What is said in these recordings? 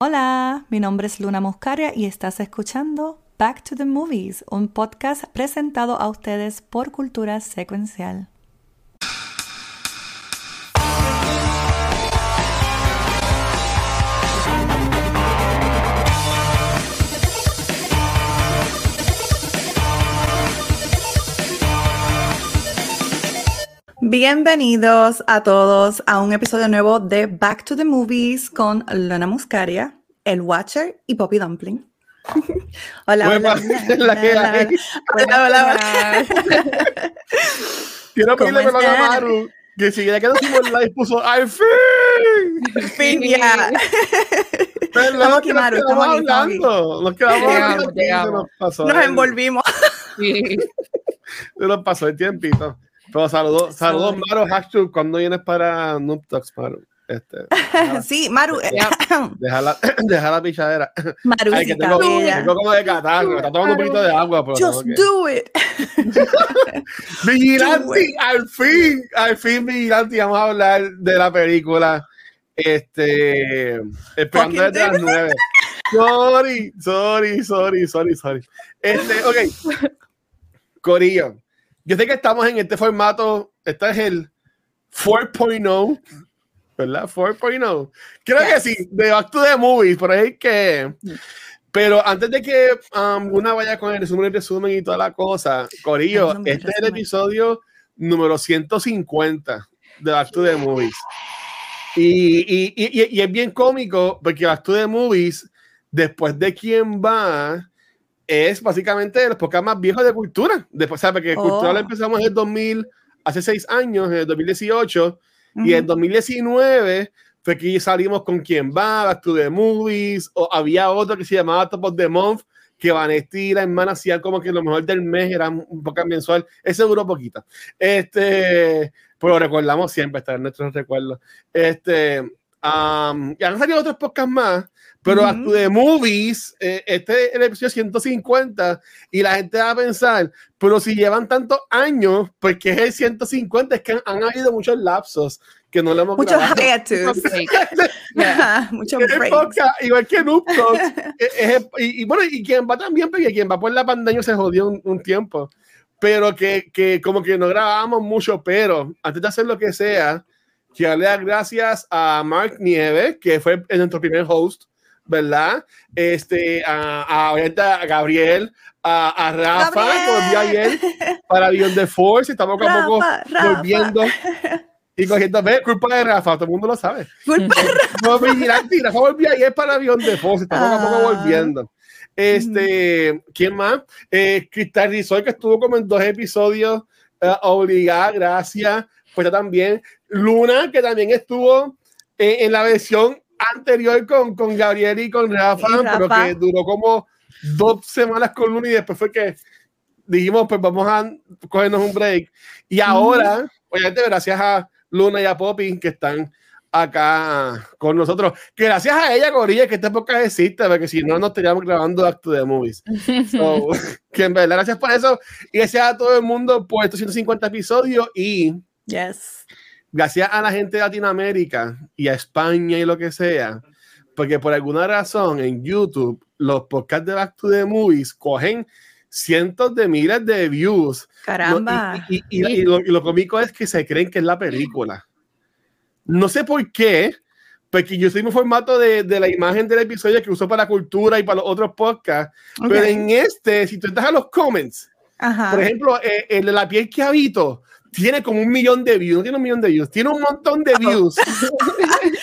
Hola, mi nombre es Luna Muscaria y estás escuchando Back to the Movies, un podcast presentado a ustedes por Cultura Secuencial. Bienvenidos a todos a un episodio nuevo de Back to the Movies con Luna Muscaria, El Watcher y Poppy Dumpling. hola, hola, hola, hola, hola, Quiero pedirle perdón a Maru, que si ya que nos hicimos live puso ¡Al fin! fin ya. Estamos aquí, Maru, estamos hablando. Nos quedamos hablando. Nos, nos envolvimos. Sí. Se nos pasó el tiempito. Pero saludos, saludos, Maru Hashtag, cuando vienes para Noob Talks, Maru. Este, sí, Maru. Deja la, deja la pichadera. Maru, Ay, que tengo, tengo, como de catarro, está tomando un poquito de agua. Pero Just do it. Vigilante, al fin, al fin, Vigilante, vamos a hablar de la película. Este, esperando desde las nueve. Sorry, sorry, sorry, sorry, sorry. Este, ok. Corillo yo sé que estamos en este formato, este es el 4.0, ¿verdad? 4.0. Creo que sí, de Back to the Movies, por ahí que... Pero antes de que um, una vaya con el resumen y resumen y toda la cosa, Corillo, este es el episodio número 150 de Back to the Movies. Y, y, y, y, es bien cómico porque Back to the Movies, después de quién va, es básicamente de los podcasts más viejos de cultura. Después, ¿sabes? Que cultura lo oh. empezamos en el 2000, hace seis años, en el 2018, y en 2019 fue que salimos con quien va, Back to the Movies, o había otro que se llamaba Top of the Month, que Vanesti y la hermana hacían como que lo mejor del mes era un podcast mensual. Ese duró poquito. Este, pero recordamos siempre, está en nuestros recuerdos. Este, um, y han salido otros podcasts más, pero uh -huh. de movies, eh, este es el episodio 150 y la gente va a pensar, pero si llevan tantos años, pues que es el 150, es que han, han habido muchos lapsos que no le hemos Muchos hiatus. yeah. Muchos breaks. Igual que Noob y, y, bueno, y quien va también, porque quien va por la pandemia se jodió un, un tiempo. Pero que, que como que no grabábamos mucho, pero antes de hacer lo que sea, quiero dar gracias a Mark Nieves, que fue nuestro primer host ¿verdad? Este, a, a, a Gabriel, a, a Rafa, que volvió ayer para Beyond the Force, estamos poco a poco volviendo y cogiendo, ve, culpa de Rafa, todo el mundo lo sabe. Culpa de Rafa. No, vigilante, Rafa volvió ayer para Beyond the Force, estamos poco a poco volviendo. Este, ¿quién más? Eh, Cristal Rizol, que estuvo como en dos episodios, uh, obligada, gracias. Pues también. Luna, que también estuvo eh, en la versión anterior con, con Gabriel y con Rafa, y Rafa, pero que duró como dos semanas con Luna y después fue que dijimos, pues vamos a cogernos un break. Y ahora, obviamente, gracias a Luna y a Poppy que están acá con nosotros. Que gracias a ella, Corilla, que esta época existe, porque si no, no estaríamos grabando Acto de Movies. So, que en verdad, gracias por eso. Y gracias a todo el mundo por estos 150 episodios y. Yes gracias a la gente de Latinoamérica y a España y lo que sea, porque por alguna razón en YouTube los podcasts de Back to the Movies cogen cientos de miles de views. Caramba. Y, y, y, y lo, lo, cómico es que se creen que es la película. No sé por qué, porque yo soy un formato de, de, la imagen del episodio que uso para la cultura y para los otros podcasts, okay. pero en este, si tú entras a los comments, Ajá. por ejemplo, eh, el de la piel que habito, tiene como un millón de views, no tiene un millón de views, tiene un montón de views.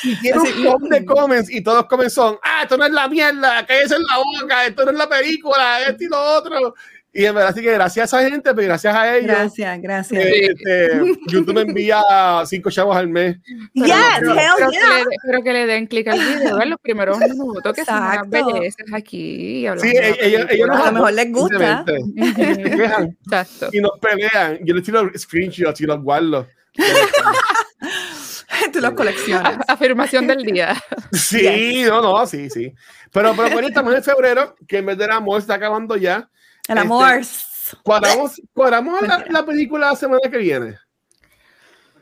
Y tiene un montón de comments y todos comments son, ah, esto no es la mierda, que es en la boca, esto no es la película, esto y lo otro. Y en verdad, así que gracias a esa gente, pero gracias a ellos. Gracias, gracias. Este, YouTube me envía cinco chavos al mes. Yes, pero, hell pero, yeah. que le, pero que le den clic al video en los primeros minutos, que son unas bellezas aquí. Sí, ellos, ellos a lo mejor les gusta. Exacto. Y nos pelean. Yo les tiro screenshots y los guardo. Tú los coleccionas. Afirmación del día. Sí, yes. no, no, sí, sí. Pero, pero bueno, estamos en febrero, que en vez del amor está acabando ya. El amor. Este, ¿Cuadramos, cuadramos la, la, película la semana que viene?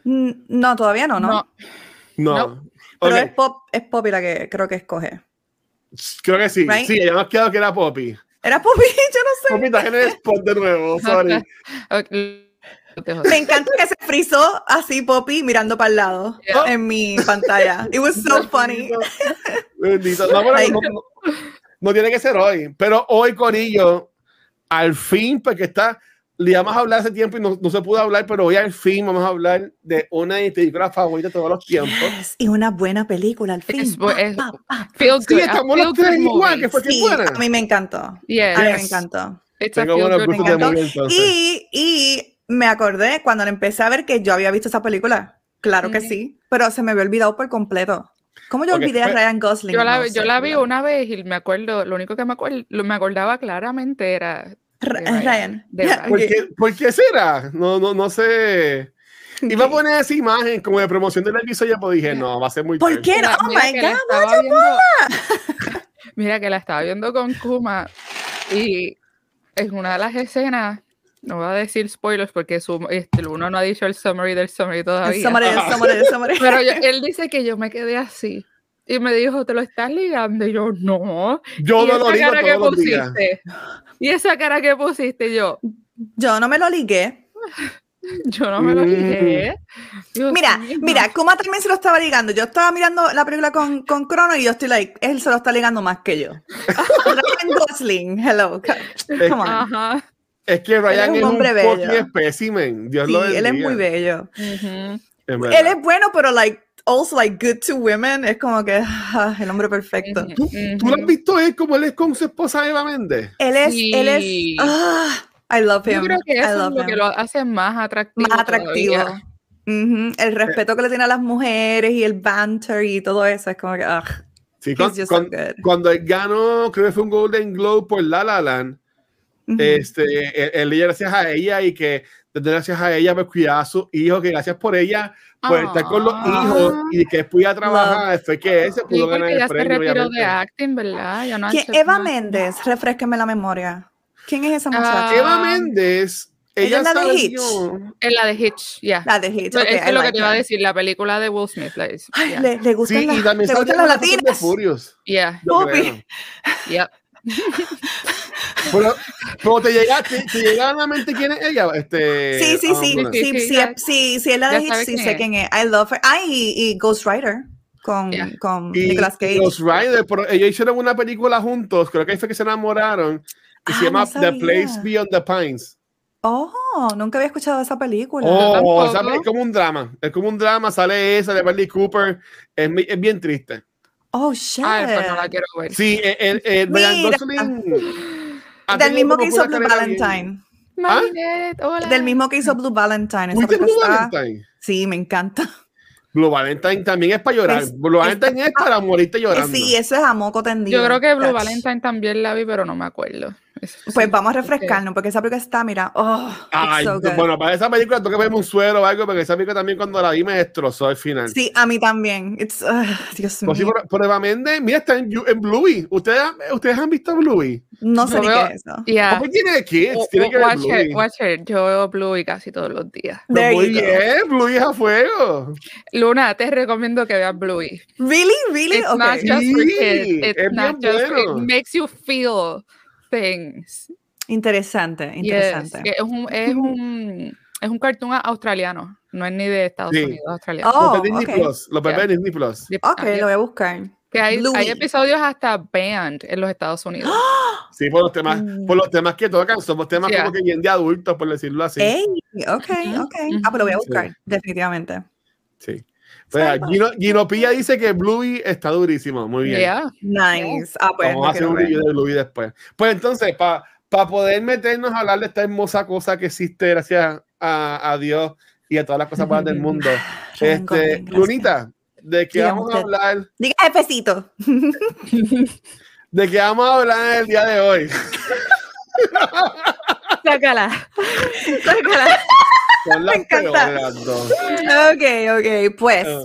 No, todavía no, ¿no? No. no. Pero okay. es, pop, es Poppy la que creo que escoge. Creo que sí. Sí, ya nos quedado que era Poppy. Era Poppy, yo no sé. Poppy está en el spot de nuevo, sorry. Me encanta que se frizó así Poppy mirando para el lado en mi pantalla. It was so funny. Bendito. No, no, tiene que ser hoy, pero hoy Corillo, al fin, porque está, le íbamos a hablar hace tiempo y no, no, se pudo hablar, pero hoy al fin vamos a hablar de una de mis películas favoritas de todos los tiempos. Y una buena película al fin. Es, es, feel sí, estamos los tres igual, que fue sí, buena. A mí me encantó. Yes. A mí me encantó. Tengo de movie, y, y me acordé cuando empecé a ver que yo había visto esa película. Claro que sí, pero se me había olvidado por completo. ¿Cómo yo olvidé a pues, Ryan Gosling? Yo la, yo la vi una vez y me acuerdo, lo único que me, acuerdo, me acordaba claramente era Ryan. ¿Por, qué, será? No, no, no sé. Iba a poner esa imagen como de promoción del episodio, pero dije, no, va a ser muy ¿Por qué? Mira, oh my God, viendo, Mira que la estaba viendo con Kuma y en una de las escenas no voy a decir spoilers porque su, este, uno no ha dicho el summary del summary todavía. El summary, el summary, el summary. Pero él dice que yo me quedé así. Y me dijo, ¿te lo estás ligando? Y yo, no. Yo ¿Y no lo ligo todos que los días. Y esa cara que pusiste yo. Yo no me lo ligué. Yo no me lo ligué. mira, mira, Kuma también se lo estaba ligando. Yo estaba mirando la película con, con Crono y yo estoy like, él se lo está ligando más que yo. Ryan Gosling, hello. Come on. Ajá. Es que Ryan es un, hombre es un bello. espécimen. Dios sí, lo bendiga. él es muy bello. Uh -huh. Él es bueno, pero like also like good to women. Es como que ah, el hombre perfecto. ¿Tú, ¿Tú, lo has visto él como él es con su esposa Eva Méndez? Él es, sí. él es. Ah, I love him. Yo creo que eso es lo him. que lo hace más atractivo. Más atractivo. Uh -huh. El respeto que le tiene a las mujeres y el banter y todo eso es como que. Uh, sí, con, con, so cuando él ganó, creo que fue un Golden Globe por La La Land Uh -huh. Este, él, gracias a ella y que gracias a ella pues cuidaba a su hijo, que gracias por ella pues estar con los hijos y que pudiera trabajar, fue que ese pudo sí, ganar el ya premio. se retiró de acting, ¿verdad? Ya no Eva Méndez, refresqueme la memoria. ¿Quién es esa muchacha? Uh, Eva Méndez. Ella, es la de Hitch. Es la de Hitch, ya. Yeah. La de Hitch. Okay, es lo like que te iba a decir, la película de Will Smith. Like, yeah. le, le gustan sí, las, y también le gustan las latinas. Furious. Yeah. Pero, pero te llegaste, te llegaron a la mente quién es ella. Este, sí, sí, sí, sí, sí, sí, sí, es la de Hitch, sí sé quién es. I love her. Ay, y, y Ghost Rider con, yeah. con y Nicolas Cage. Ghost Rider, pero ellos hicieron una película juntos, creo que fue que se enamoraron, y ah, se llama no The Place Beyond the Pines. Oh, nunca había escuchado esa película. Oh, esa, es como un drama, es como un drama, sale esa de Bradley Cooper, es, es bien triste. Oh, shit. Ay, pues no la quiero ver. Sí, el, el, Ryan Gosling. Del mismo que hizo Blue Valentine. ¿Ah? Del mismo que hizo Blue Valentine. Esa Blue Valentine? Sí, me encanta. Blue Valentine también es para llorar. Es, Blue Valentine es, es para morirte llorando. Sí, eso es a moco tendido. Yo creo que Blue. Valentine también la vi, pero no me acuerdo. Pues vamos a refrescarnos, porque esa película está, mira, oh, Ay, so bueno, para esa película tengo que verme un suero o algo, porque esa película también cuando la vi me destrozó al final. Sí, a mí también. It's, uh, Dios pues mío. Sí, por, por Eva Méndez, mira, está en, en Bluey. ¿Ustedes, ¿Ustedes han visto Bluey? No sé no ni qué es eso. Yeah. ¿Cómo tiene kids? Tiene que watch ver it, watch it. Yo veo Bluey casi todos los días. Pues muy bien, Bluey es a fuego. Luna, te recomiendo que veas Bluey. Really, really, It's okay. not just for kids. It's es not just bueno. it makes you feel things. Interesante, interesante. Yes. Es un, es un es un cartoon australiano, no es ni de Estados Sí. Unidos, australiano. Oh, Disney ok. Plus. Yeah. de Disney Plus. Ok, lo voy a buscar. Que hay, episodios hasta banned en los Estados Unidos. Sí, por los temas, Mm. por los temas que tocan, somos temas Yeah. como que bien de adultos, por decirlo así. Ey, ok, ok. Ah, pues lo voy a Sí. buscar, definitivamente. Sí. O sea, Gino, Gino Pilla dice que Bluey está durísimo. Muy bien. Yeah. Nice. Ah, pues Vamos a hacer un ver. review de Bluey después. Pues entonces, para pa poder meternos a hablar de esta hermosa cosa que existe gracias a, a Dios y a todas las cosas buenas del mundo. Este. Lunita, ¿de qué vamos a hablar? Diga jefecito. ¿De qué vamos a hablar el día de hoy? Sácala. Sácala. Son las Me encanta. peores las dos. ok, ok, pues. Ah.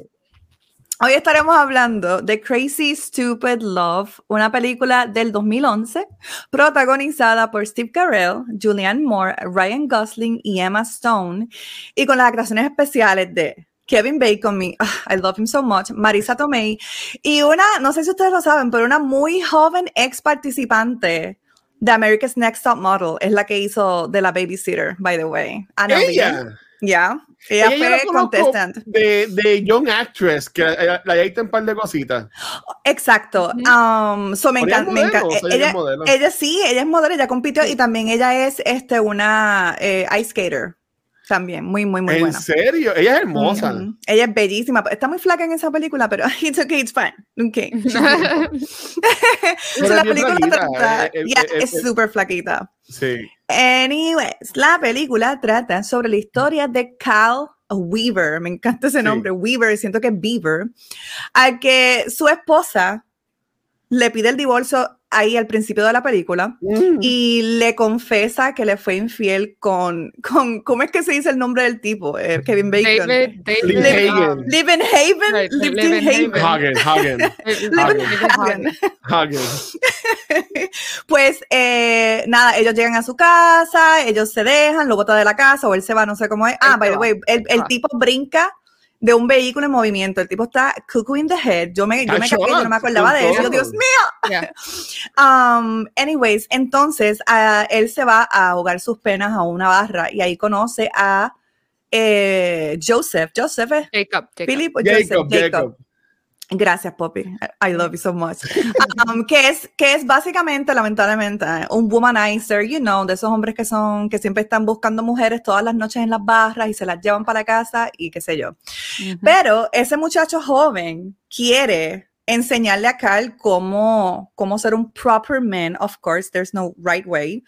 Hoy estaremos hablando de Crazy Stupid Love, una película del 2011 protagonizada por Steve Carell, Julianne Moore, Ryan Gosling y Emma Stone, y con las actuaciones especiales de Kevin Bacon, me, I love him so much, Marisa Tomei, y una, no sé si ustedes lo saben, pero una muy joven ex participante de America's Next Top Model es la que hizo de la babysitter, by the way. Ella. Ya. Ella, ella, fue contestant. De, de Young Actress, que la, hice un par de cositas. Exacto. Um, so me encanta. Ella, ella, sí, ella es modelo, ella compitió y también ella es este, una eh, ice skater. También, muy, muy, muy buena. ¿En serio? Ella es hermosa. Ella es bellísima. Está muy flaca en esa película, pero it's okay, it's fine. Okay. so la película trata, eh, eh, es súper flaquita. Sí. Anyways, la película trata sobre la historia de Cal Weaver, me encanta ese nombre, Weaver, siento que es Beaver, a que su esposa le pide el divorcio ahí al principio de la película mm. y le confesa que le fue infiel con, con, ¿cómo es que se dice el nombre del tipo? Eh, Kevin Bacon. David, David, Hagen. Live in Haven. Live in Haven. Hagen, Hagen. Hagen. Hagen. pues eh, nada, ellos llegan a su casa, ellos se dejan, lo botan de la casa o él se va, no sé cómo es. Ah, by the way, el, el tipo brinca de un vehículo en movimiento. El tipo está cuckoo in the head. Yo me, yo me yo no me acordaba de eso. Dios mío. Um, anyways, entonces uh, él se va a ahogar sus penas a una barra y ahí conoce a eh, Joseph. Joseph es Jacob. Philip Jacob, Jacob. Jacob. Gracias, Poppy. I love you so much. Um, que, es, que es básicamente, lamentablemente, un womanizer, you know, de esos hombres que son, que siempre están buscando mujeres todas las noches en las barras y se las llevan para la casa y qué sé yo. Pero ese muchacho joven quiere enseñarle a Carl cómo, cómo ser un proper man, of course, there's no right way.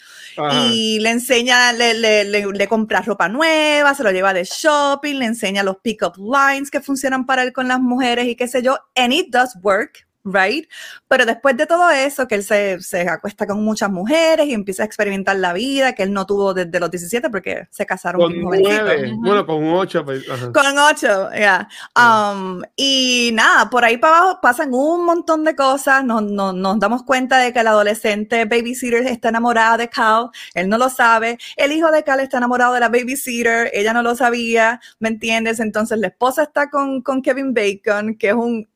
Y le enseña, le, le, le, compra ropa nueva, se lo lleva de shopping, le enseña los pick-up lines que funcionan para él con las mujeres y qué sé yo, and it does work right? Pero después de todo eso, que él se, se, acuesta con muchas mujeres y empieza a experimentar la vida que él no tuvo desde los 17 porque se casaron con nueve, bueno, con ocho. Pues, con ocho, ya. Um, y nada, por ahí para abajo pasan un montón de cosas, nos, nos, nos damos cuenta de que el adolescente babysitter está enamorada de Cal, él no lo sabe, el hijo de Cal está enamorado de la babysitter, ella no lo sabía, ¿me entiendes? Entonces la esposa está con, con Kevin Bacon, que es un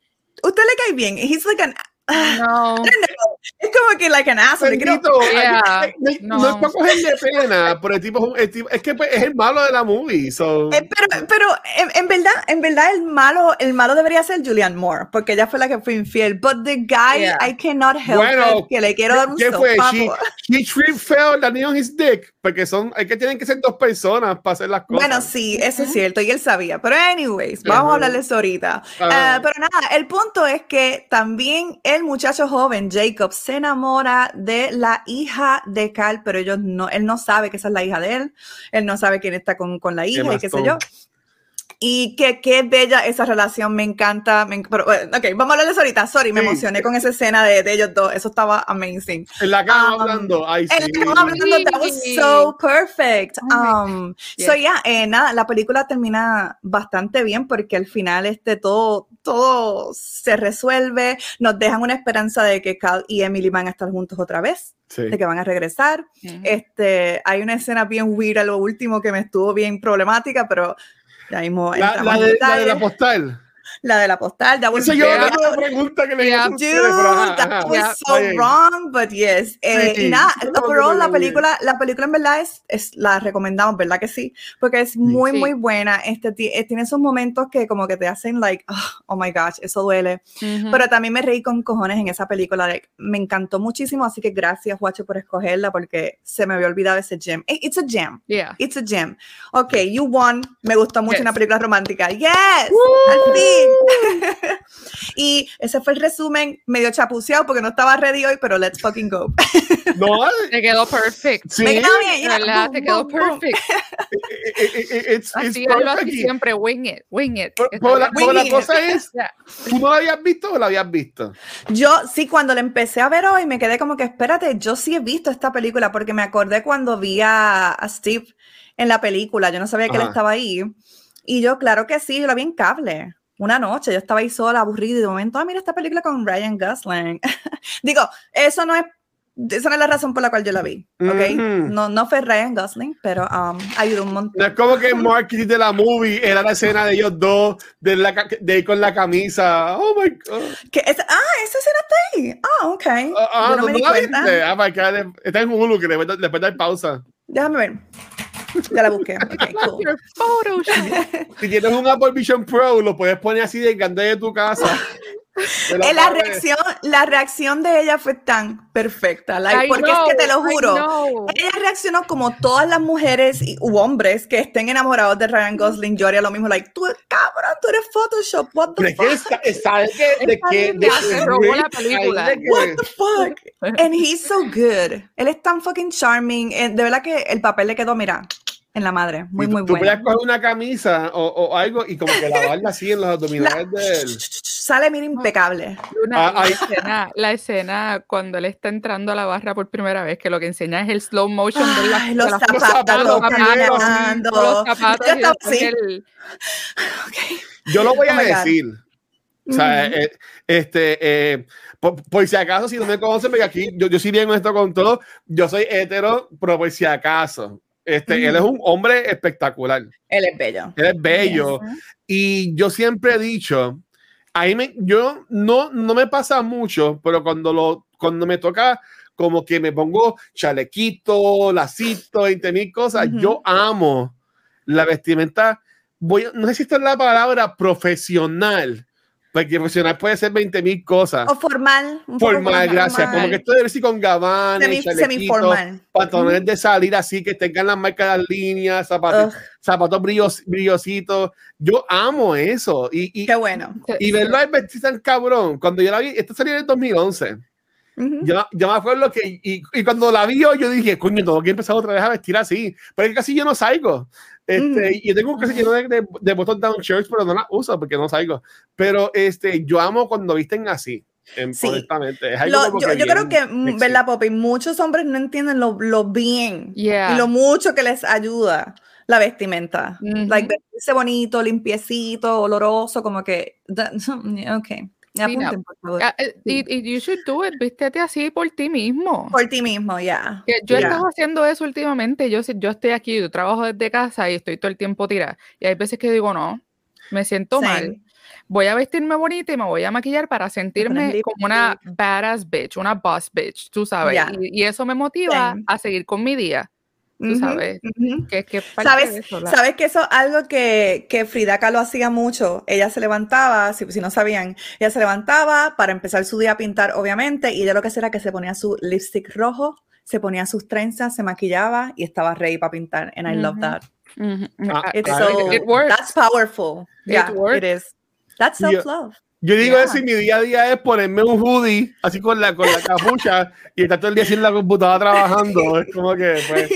usted le cae bien. He's like an no. Es como que like an asshole. Yeah. no. no. es para cogerle pena, pero el tipo, el tipo es que pues, es el malo de la movie. So. Eh, pero, pero en, en, verdad, en verdad el malo, el malo debería ser Julianne Moore, porque ella fue la que fue infiel. But the guy, yeah. I cannot help bueno, it, que le quiero dar un ¿Qué fue? She, she tripped fell landing on his dick, porque son, hay que tienen que ser dos personas para hacer las cosas. Bueno, sí, eso es cierto, y él sabía. Pero anyways, vamos a hablar de eso ahorita. Uh, uh, pero nada, el punto es que también el muchacho joven, Jacob, se enamora de la hija de Cal, pero ellos no, él no sabe que esa es la hija de él, él no sabe quién está con, con la hija y qué sé yo. Y que qué bella esa relación, me encanta. Me, pero, ok, vamos a hablar de eso ahorita. Sorry, me emocioné con esa escena de, de, ellos dos. Eso estaba amazing. En la cama um, hablando. Ay, en la cama hablando, that was so perfect. Um, yes. So, yeah, eh, nada, la película termina bastante bien porque al final este, todo, todo se resuelve. Nos dejan una esperanza de que Cal y Emily van a estar juntos otra vez. Sí. de que van a regresar. Uh -huh. Este, hay una escena bien weird a lo último que me estuvo bien problemática, pero ya mismo la, la, de, la, de, la postal. La de la postal. That was Esa yo la pregunta que le yeah, dude, ajá, that was yeah, so wrong, but yes. Eh, sí, y nada, overall, la película, la película en verdad es, es, la recomendamos, ¿verdad que sí? Porque es muy, sí. muy buena. Este, eh, tiene esos momentos que como que te hacen like, oh, oh my gosh, eso duele. Uh -huh. Pero también me reí con cojones en esa película. Like, me encantó muchísimo, así que gracias, Guacho, por escogerla, porque se me había olvidado ese gem. It's a gem. Yeah. It's a gem. Ok, you won. Me gustó mucho yes. una película romántica. Yes, Woo! al fin. y ese fue el resumen medio chapuceado porque no estaba ready hoy, pero let's fucking go. no, te quedó perfect. Sí, me quedó bien, ¿verdad? Te quedó perfect. it's, así es así siempre, wing it, wing it. Pero, la, la cosa es, ¿tú no la habías visto o la habías visto? Yo sí, cuando la empecé a ver hoy, me quedé como que, espérate, yo sí he visto esta película porque me acordé cuando vi a, a Steve en la película, yo no sabía que Ajá. él estaba ahí. Y yo, claro que sí, yo la vi en cable una noche, yo estaba ahí sola, aburrida, y de momento, ah, mira esta película con Ryan Gosling. Digo, eso no es esa no es la razón por la cual yo la vi, ¿ok? no, no fue Ryan Gosling, pero um, ayudó un montón. No es como que marketing de la movie era la escena de ellos dos, de, la, de con la camisa. Oh my God. ¿Qué, ah, esa escena está ahí. Ah, ok. Ah, ah yo no, me di cuenta. Ah, my God. Está en Hulu, que después, después dar pausa. Déjame ver. Ya la busqué. Okay, cool. si tienes un Apple Vision Pro, lo puedes poner así de grande de tu casa. La, reacción, la reacción de ella fue tan perfecta, porque es que te lo juro, ella reaccionó como todas las mujeres y, u hombres que estén enamorados de Ryan Gosling, yo haría lo mismo, like, tú cabrón, tú eres Photoshop, what the fuck? ¿Sabes qué? De que, de que robó la película. What the fuck? And he's so good. Él es tan fucking charming. Eh, de verdad que el papel le quedó, mira, en la madre. Muy, muy bueno. Tú puedes coger una camisa o, o, algo y como que lavarla así en los abdominales de él. Sale, mira, impecable. Ah, la, escena, la, escena, cuando él está entrando a la barra por primera vez, que lo que enseña es el slow motion de, la, los, zapatos, los zapatos, los zapatos. Yo lo voy a oh decir. O sea, eh, este, eh, por, si acaso, si no me conocen, porque aquí yo, yo sí bien esto con todo, yo soy hetero, pero por si acaso, este, Él es un hombre espectacular. Él es bello. Él es bello. Y yo siempre he dicho, ahí me, yo no, no me pasa mucho, pero cuando, lo, cuando me toca como que me pongo chalequito, lacito, 20 mil cosas, yo amo la vestimenta. Voy, no sé si esta es la palabra profesional, porque profesional puede ser 20 mil cosas. O formal. Formal, gracias. Como que esto debe ser con gabanes, Semi, formal. pantalones de salir así, que tengan las marcas de las líneas, zapatos, zapatos brillos, brillositos. Yo amo eso. Y, Qué bueno. Y verlo al vestir tan cabrón. Cuando yo la vi, esto salió en el 2011. yo, yo, me acuerdo que, y, y, cuando la vi yo, dije, coño, tengo que empezar otra vez a vestir así. Pero casi yo no salgo. Este, Y tengo un casi lleno de, de, de button down shirts, pero no la uso porque no salgo. Pero este, yo amo cuando visten así. Sí. Es lo, yo, yo creo que, mm, ¿verdad, Poppy? Muchos hombres no entienden lo, lo bien y lo mucho que les ayuda la vestimenta. Like, vestirse bonito, limpiecito, oloroso, como que. Ok. Apunten, por favor. Eh, y, y you should do it, vístete así por ti mismo. Por ti mismo, ya. Yo he estado haciendo eso últimamente. Yo, yo estoy aquí, yo trabajo desde casa y estoy todo el tiempo tirada. Y hay veces que digo, no, me siento mal. Voy a vestirme bonita y me voy a maquillar para sentirme como una badass bitch, una boss bitch, tú sabes. Y, y, eso me motiva a seguir con mi día sabes, que, ¿Sabes, sabes que eso es algo que, que Frida Kahlo hacía mucho. Ella se levantaba, si, si, no sabían, ella se levantaba para empezar su día a pintar, obviamente, y ella lo que hacía era que se ponía su lipstick rojo, se ponía sus trenzas, se maquillaba y estaba ready para pintar. And I love that. Ah, It's so, it works. That's powerful. yeah, it is. That's self-love. Yo digo eso y mi día a día es ponerme un hoodie así con la, con la capucha y estar todo el día sin la computadora trabajando. Es como que, pues,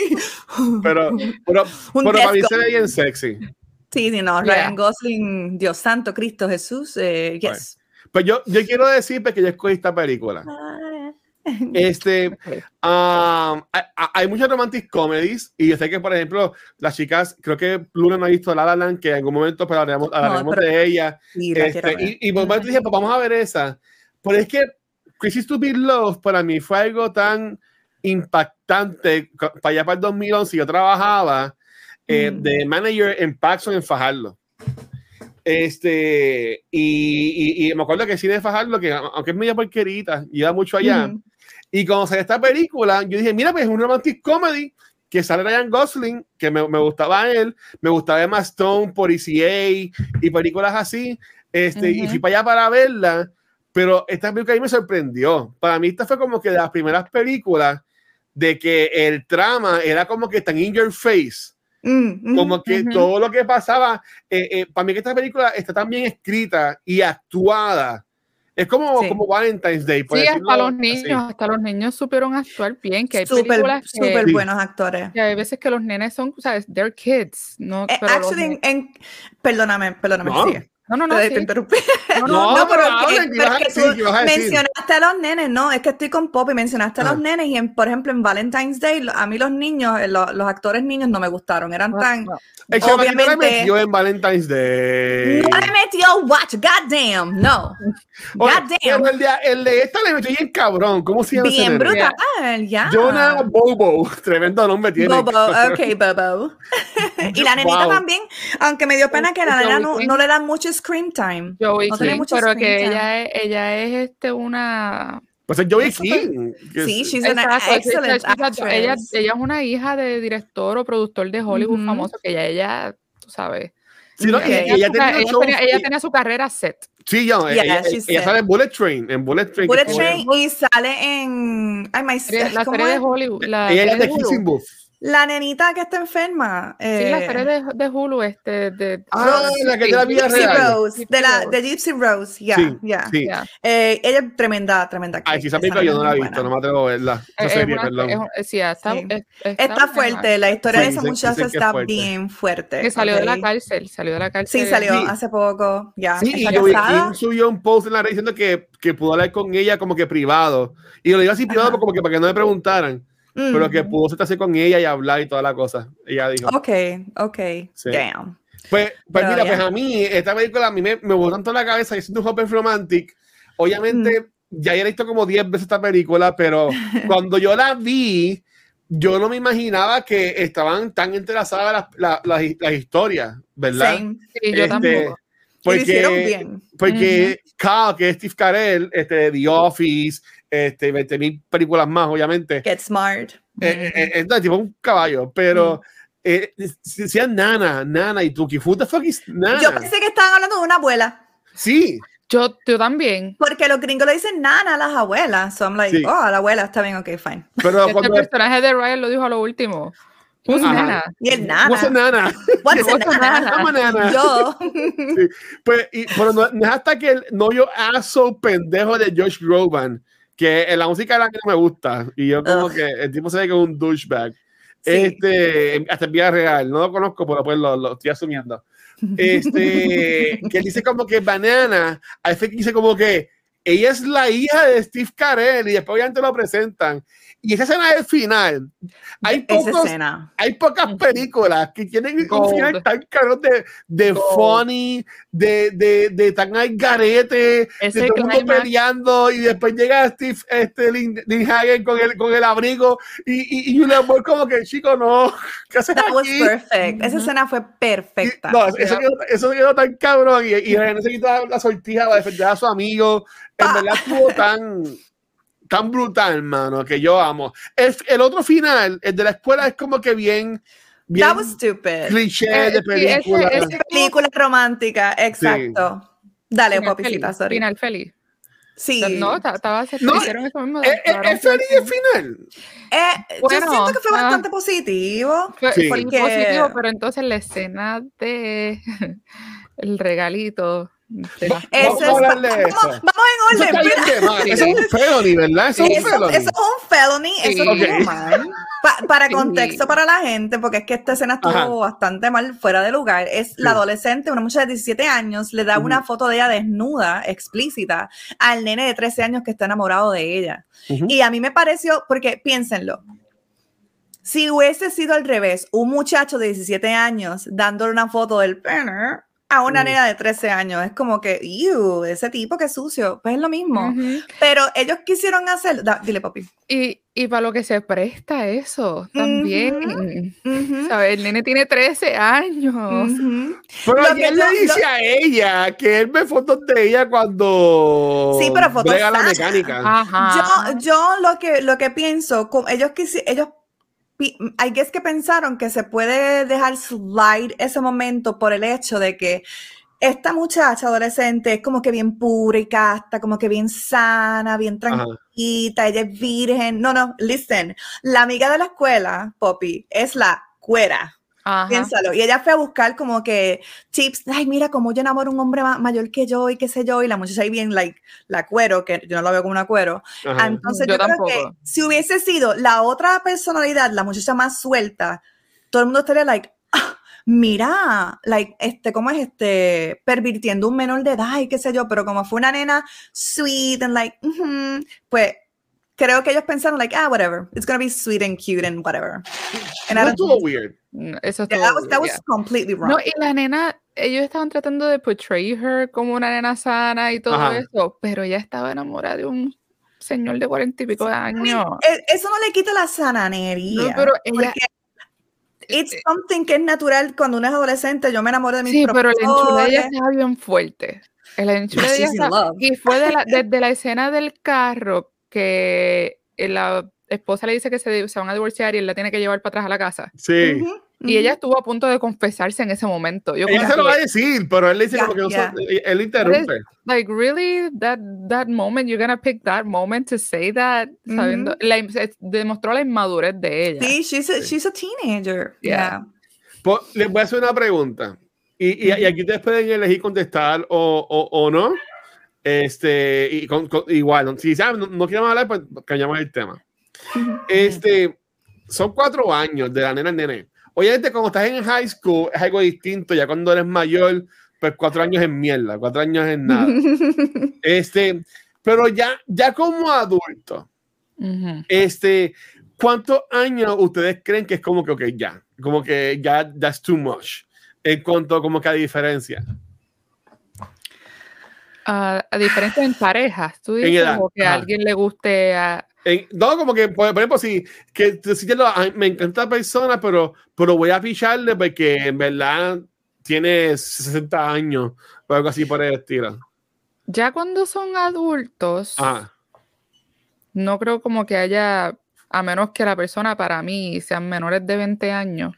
pero, pero, pero para mí se ve bien sexy. Sí, sí, no, Ryan Gosling, Dios santo, Cristo Jesús, eh, yes. Pues, pues yo, yo quiero decirte que yo escogí esta película. Este, um, hay, muchas romantic comedies y yo sé que, por ejemplo, las chicas, creo que Luna no ha visto La La Land, que en algún momento pero hablaremos, de ella. Este, y, y por momento dije, pues vamos a ver esa. Pero es que Crazy Stupid Love para mí fue algo tan impactante. Para allá para el 2011 yo trabajaba eh, mm. de manager en Paxson en Fajardo. Este, y, y, me acuerdo que sí de Fajardo, que aunque es media porquerita, iba mucho allá. Mm. Y cuando salió esta película, yo dije, mira, pues es un romantic comedy que sale Ryan Gosling, que me, me gustaba él, me gustaba Emma Stone por ECA y películas así, este, y fui para allá para verla, pero esta película ahí me sorprendió. Para mí esta fue como que de las primeras películas de que el trama era como que tan in your face, mm, como que todo lo que pasaba, eh, eh, para mí que esta película está tan bien escrita y actuada, es como, como Valentine's Day. Sí, hasta los niños, hasta los niños supieron actuar bien, que hay super, películas súper buenos actores. Que hay veces que los nenes son, sabes, they're kids, no. Eh, actually, en, perdóname, perdóname, No, no, no. Te, sí. interrumpí. No, no, no pero, pero que, que tú mencionaste a los nenes, ¿no? Es que estoy con Pop y mencionaste a los nenes y, en, por ejemplo, en Valentine's Day, a mí los niños, eh, los, los actores niños no me gustaron. Eran tan... El obviamente, no le metió en Valentine's Day. No le metió watch, goddamn, no. Goddamn. El de, el de esta le metió bien cabrón. ¿Cómo se llama? Bien brutal, ya. Jonah Bobo. Tremendo nombre tiene. Bobo, ok, Bobo. y la nenita wow. también, aunque me dio pena que la nena no, no, le dan mucho screen time. Joey no King, mucho pero que ella es, ella es este una pues es Joey King. Sí, she's an excellent actress. Ella, ella, es una hija de director o productor de Hollywood mm -hmm. famoso, que ella, ella, tú sabes. Sí, no, ella, ella, ella, tenía, ella, tenía, ella, tenía, su carrera set. Sí, yo, yeah, ella, ella sale en Bullet Train, en Bullet Train. Bullet Train y sale en... Ay, my, la serie de Hollywood. La ella es de Kissing Booth. La nenita que está enferma. Eh, sí, la serie de, de Hulu, este. De, ah, Rose, la que de la vida Gypsy real. Rose, de, la, de Gypsy Rose, ya, sí, yeah, sí. yeah. Eh, ella es tremenda, tremenda. Ay, si esa película yo no la he visto, no me atrevo a verla. Esa es serie, una, perdón. Es, sí, está, sí. Es, está, está fuerte, la historia sí, de esa muchacha está fuerte. bien fuerte. Que salió okay. de la cárcel, salió de la cárcel. Sí, salió hace poco, ya. Sí, y yo King subió un post en la red diciendo que, que pudo hablar con ella como que privado. Y lo digo así privado como que para que no le preguntaran. Mm. Pero que pudo sentarse con ella y hablar y toda la cosa. Ella dijo. Ok, ok. Sí. Damn. Pues, pues mira, yeah. pues a mí, esta película a mí me, me voló tanto la cabeza. Yo siento un Hopper Romantic. Obviamente, mm. ya he visto como 10 veces esta película, pero cuando yo la vi, yo no me imaginaba que estaban tan entrelazadas las, las, las, las historias, ¿verdad? Sí, sí yo este, tampoco. Porque, bien. porque uh -huh. Kyle, que es Steve Carell, este, The Office, este, 20 mil películas más, obviamente. Get Smart. Eh, eh, eh, es tipo un caballo, pero eh, decían Nana, Nana y Tuki. Who the fuck is Nana? Yo pensé que estaban hablando de una abuela. Sí. Yo, yo también. Porque los gringos le dicen nana a las abuelas. So I'm like, sí. oh, a la abuela está bien, ok, fine. Pero este cuando... personaje de Ryan lo dijo a lo último. Who's nana? Y el nana. What's a nana? What's a nana? I'm a nana. Yo. sí. pues, y, pero no, no, es hasta que el novio aso pendejo de Josh Groban, que en la música de la que no me gusta, y yo como Ugh. que el tipo se ve que es un douchebag. Sí. Este, hasta en vida real, no lo conozco, pero pues lo, lo estoy asumiendo. Este, que él dice como que banana, a veces dice como que ella es la hija de Steve Carell y después obviamente lo presentan. Y esa escena del final, hay, pocos, hay pocas películas que tienen un final tan caro de, de funny, de, de, de tan al garete, Ese de todo el mundo peleando y después llega Steve este, Lynn, Lynn Hagen con el, con el abrigo y, y, y Julian Moore como que chico no, ¿qué haces That aquí? was perfect. Esa escena fue perfecta. Y, no, eso, quedó, eso quedó tan cabrón y, y necesita la sortija para defender a su amigo. En verdad estuvo tan tan brutal, mano, que yo amo. El, el, otro final, el de la escuela, es como que bien. bien That was stupid. Cliché eh, de película. Es, es película romántica, exacto. Sí. Dale, popicita, sorry. Final feliz. Sí. No, estaba no, hicieron eso mismo. ¿Es, es feliz el final? Eh, bueno, yo siento que fue bastante positivo. Fue, sí. fue porque... positivo, pero entonces la escena de el regalito eso vamos, es, vamos, vamos, en orden. Eso, eso es un felony, ¿verdad? Eso, es un felony. Eso, es un felony, sí. eso okay. es mal. Pa, para sí. contexto para la gente, porque es que esta escena estuvo Ajá. bastante mal fuera de lugar. Es sí. la adolescente, una muchacha de 17 años, le da uh -huh. una foto de ella desnuda, explícita, al nene de 13 años que está enamorado de ella. Uh -huh. Y a mí me pareció, porque piénsenlo, si hubiese sido al revés, un muchacho de 17 años dándole una foto del pene a una nena de 13 años. Es como que, ¡Ew! Ese tipo que sucio. Pues es lo mismo. Uh -huh. Pero ellos quisieron hacer. Da, dile, papi. Y, y para lo que se presta eso también. Uh -huh. ¿Sabes? El nene tiene 13 años. Pero lo él le dice lo... a ella que él ve fotos de ella cuando. Sí, pero fotos. La mecánica. Ajá. Yo, yo lo que, lo que pienso, ellos, ellos I guess que pensaron que se puede dejar slide ese momento por el hecho de que esta muchacha adolescente es como que bien pura y casta, como que bien sana, bien tranquilita, ella es virgen. No, no, listen, la amiga de la escuela, Poppy, es la cuera. Ajá. Piénsalo. Y ella fue a buscar como que tips, ay, mira, cómo yo enamoro a un hombre mayor que yo y qué sé yo, y la muchacha ahí bien, like, la cuero, que yo no la veo como una cuero. Ajá. Entonces yo, yo creo que si hubiese sido la otra personalidad, la muchacha más suelta, todo el mundo estaría like, ah, mira, like, este, ¿cómo es este? Pervirtiendo un menor de edad y qué sé yo, pero como fue una nena sweet and like, pues creo que ellos pensaron like, ah, whatever, it's gonna be sweet and cute and whatever. And estuvo weird. Eso estuvo that was, that was completely wrong. No, y la nena, ellos estaban tratando de portray her como una nena sana y todo eso, pero ella estaba enamorada de un señor de cuarenta y pico de años. E, eso no le quita la sananería. No, pero ella, it's something que es natural cuando uno es adolescente. Yo me enamoro de mis Sí, pero el enchule de ella estaba bien fuerte. El enchule de ella y fue de la, desde la escena del carro que la esposa le dice que se, se, van a divorciar y él la tiene que llevar para atrás a la casa. Sí. Y ella estuvo a punto de confesarse en ese momento. Yo ella se lo va a decir, pero él le dice como que no él interrumpe. Like, really, that, that moment, you're gonna pick that moment to say that, sabiendo, la, demostró la inmadurez de ella. Sí, she's a, she's a teenager. Yeah. Pues, les voy a hacer una pregunta. Y, y, aquí ustedes pueden elegir contestar o, o, o no. Este, y con, igual, si saben, no, no quieren hablar, pues callamos el tema. Este, son cuatro años de la nena al nene Obviamente, cuando estás en high school es algo distinto. Ya cuando eres mayor, pues cuatro años es mierda, cuatro años es nada. este, pero ya, ya como adulto, este, ¿cuántos años ustedes creen que es como que, ok, ya, como que ya, that's too much? En cuanto como que a diferencia. A diferencia en parejas, tú dices, o que a alguien le guste a, no, como que, por, ejemplo, si, que, si me encanta la persona, pero, pero voy a ficharle porque en verdad tiene 60 años o algo así por el estilo. Ya cuando son adultos, no creo como que haya, a menos que la persona para mí sean menores de 20 años,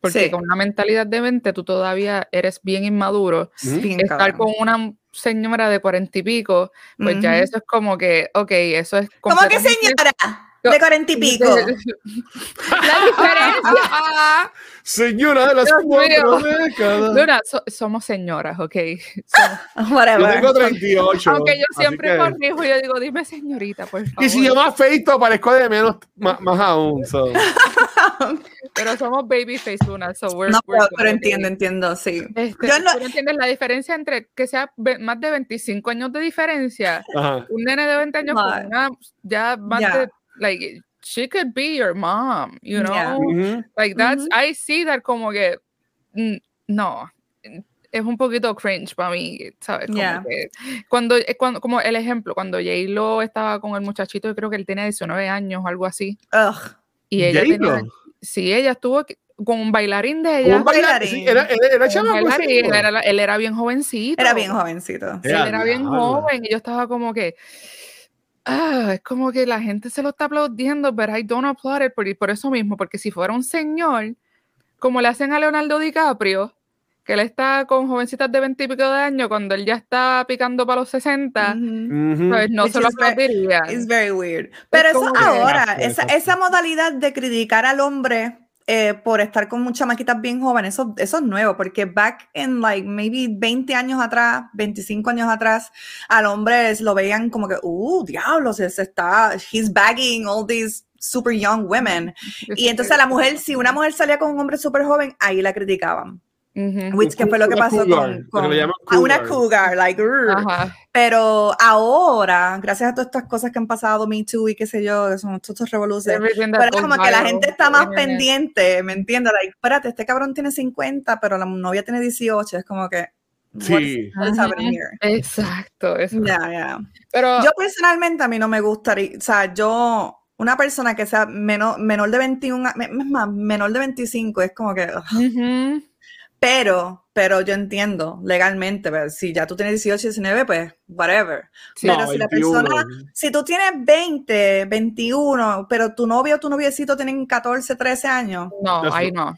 porque con una mentalidad de 20 tú todavía eres bien inmaduro. Estar con una señora de cuarenta y pico, pues ya eso es como que, ok, eso es... ¿Cómo que señora? De cuarenta y pico. La diferencia. Señora de las cuatro décadas. Luna, somos señoras, ok. Somos, yo tengo 38. Aunque yo siempre que... corrijo, yo digo, dime señorita, por favor. Y si yo más feito, parezco de menos, más, más aún. So. pero somos babyface, Luna, so we're, No, pero, pero entiendo, entiendo, sí. Este, yo no... entiendes la diferencia entre que sea más de 25 años de diferencia, Ajá. un nene de 20 años con una, ya más yeah. de like she could be your mom, you know? Yeah. Mm-hmm. Like that's mm-hmm. I see that como que no, es un poquito cringe para mí, ¿sabes? Como yeah. que, cuando, eh, cuando, como el ejemplo, cuando J-Lo estaba con el muchachito, yo creo que él tenía 19 años o algo así. Ugh. Y ella tenía, sí, ella estuvo con un bailarín de ella. Un bailarín. Sí, era, era, era, bailarín, era, él era bien jovencito. Era bien jovencito. Él era bien joven y yo estaba como que, ah, es como que la gente se lo está aplaudiendo, pero I don't applaud it por, por eso mismo, porque si fuera un señor, como le hacen a Leonardo DiCaprio, que él está con jovencitas de 20 y pico de años, cuando él ya está picando para los 60, pues no se lo aplaudiría. Es very weird. Pero eso ahora, esa, esa modalidad de criticar al hombre eh, por estar con muchas maquitas bien jóvenes, eso, eso es nuevo, porque back in like maybe 20 años atrás, 25 años atrás, al hombre lo veían como que, uh, diablos, se está, he's bagging all these super young women. Y entonces a la mujer, si una mujer salía con un hombre súper joven, ahí la criticaban. Which que fue lo que pasó con, a una cougar, like, pero ahora, gracias a todas estas cosas que han pasado, Me Too y qué sé yo, que son estos revoluciones, pero como que la gente está más pendiente, ¿me entiendes? Like, espérate, este cabrón tiene 50, pero la novia tiene 18, es como que, Sí. Exacto. Eso. Pero yo personalmente a mí no me gustaría, o sea, yo, una persona que sea menor, menor de 21, es más, menor de 25, es como que... Pero, pero yo entiendo legalmente, pero pues, si ya tú tienes 18, 19, pues whatever. pero si la persona, si tú tienes 20, 21, pero tu novio o tu noviecito tienen 14, 13 años. No, ahí no.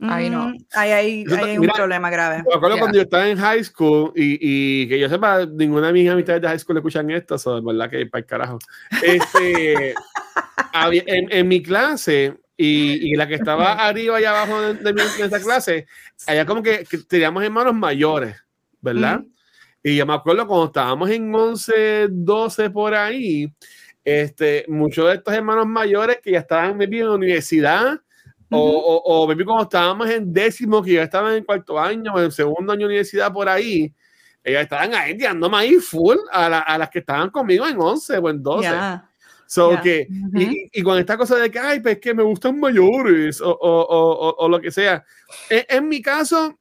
Ahí no. Ahí hay, hay un problema grave. Me acuerdo cuando yo estaba en high school y, y, que yo sepa, ninguna de mis amistades de high school escuchan esto, so, es verdad que para el carajo. Este, en, en mi clase y, y, la que estaba arriba y abajo de, de, esa clase, allá como que, que, teníamos hermanos mayores, ¿verdad? Y yo me acuerdo cuando estábamos en 11, 12 por ahí, este, muchos de estos hermanos mayores que ya estaban en la universidad, o, o, o cuando estábamos en décimo, que ya estaban en cuarto año, en segundo año de universidad por ahí, ellas estaban ahí tirándome ahí full a, la, a, las que estaban conmigo en 11 o en 12. So que, y, y, con esta cosa de que, ay, pues que me gustan mayores o, o, o lo que sea. En, en, mi caso,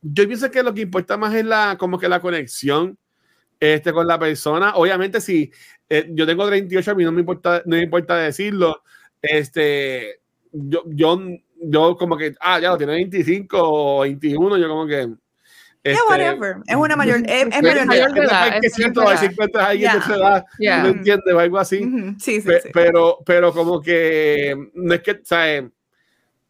yo pienso que lo que importa más es la, como que la conexión este, con la persona. Obviamente, si eh, yo tengo 38, a mí no me importa, no me importa decirlo. Este, yo, yo, yo como que, ah, ya lo tiene 25 o 21, yo como que, este, whatever. Es una mayor, es, es mayor, mayor de edad. Es cierto, a si encuentras a alguien de esa edad, yeah. no entiendes o algo así. sí, sí, sí, Pero, pero como que no es que, ¿sabes?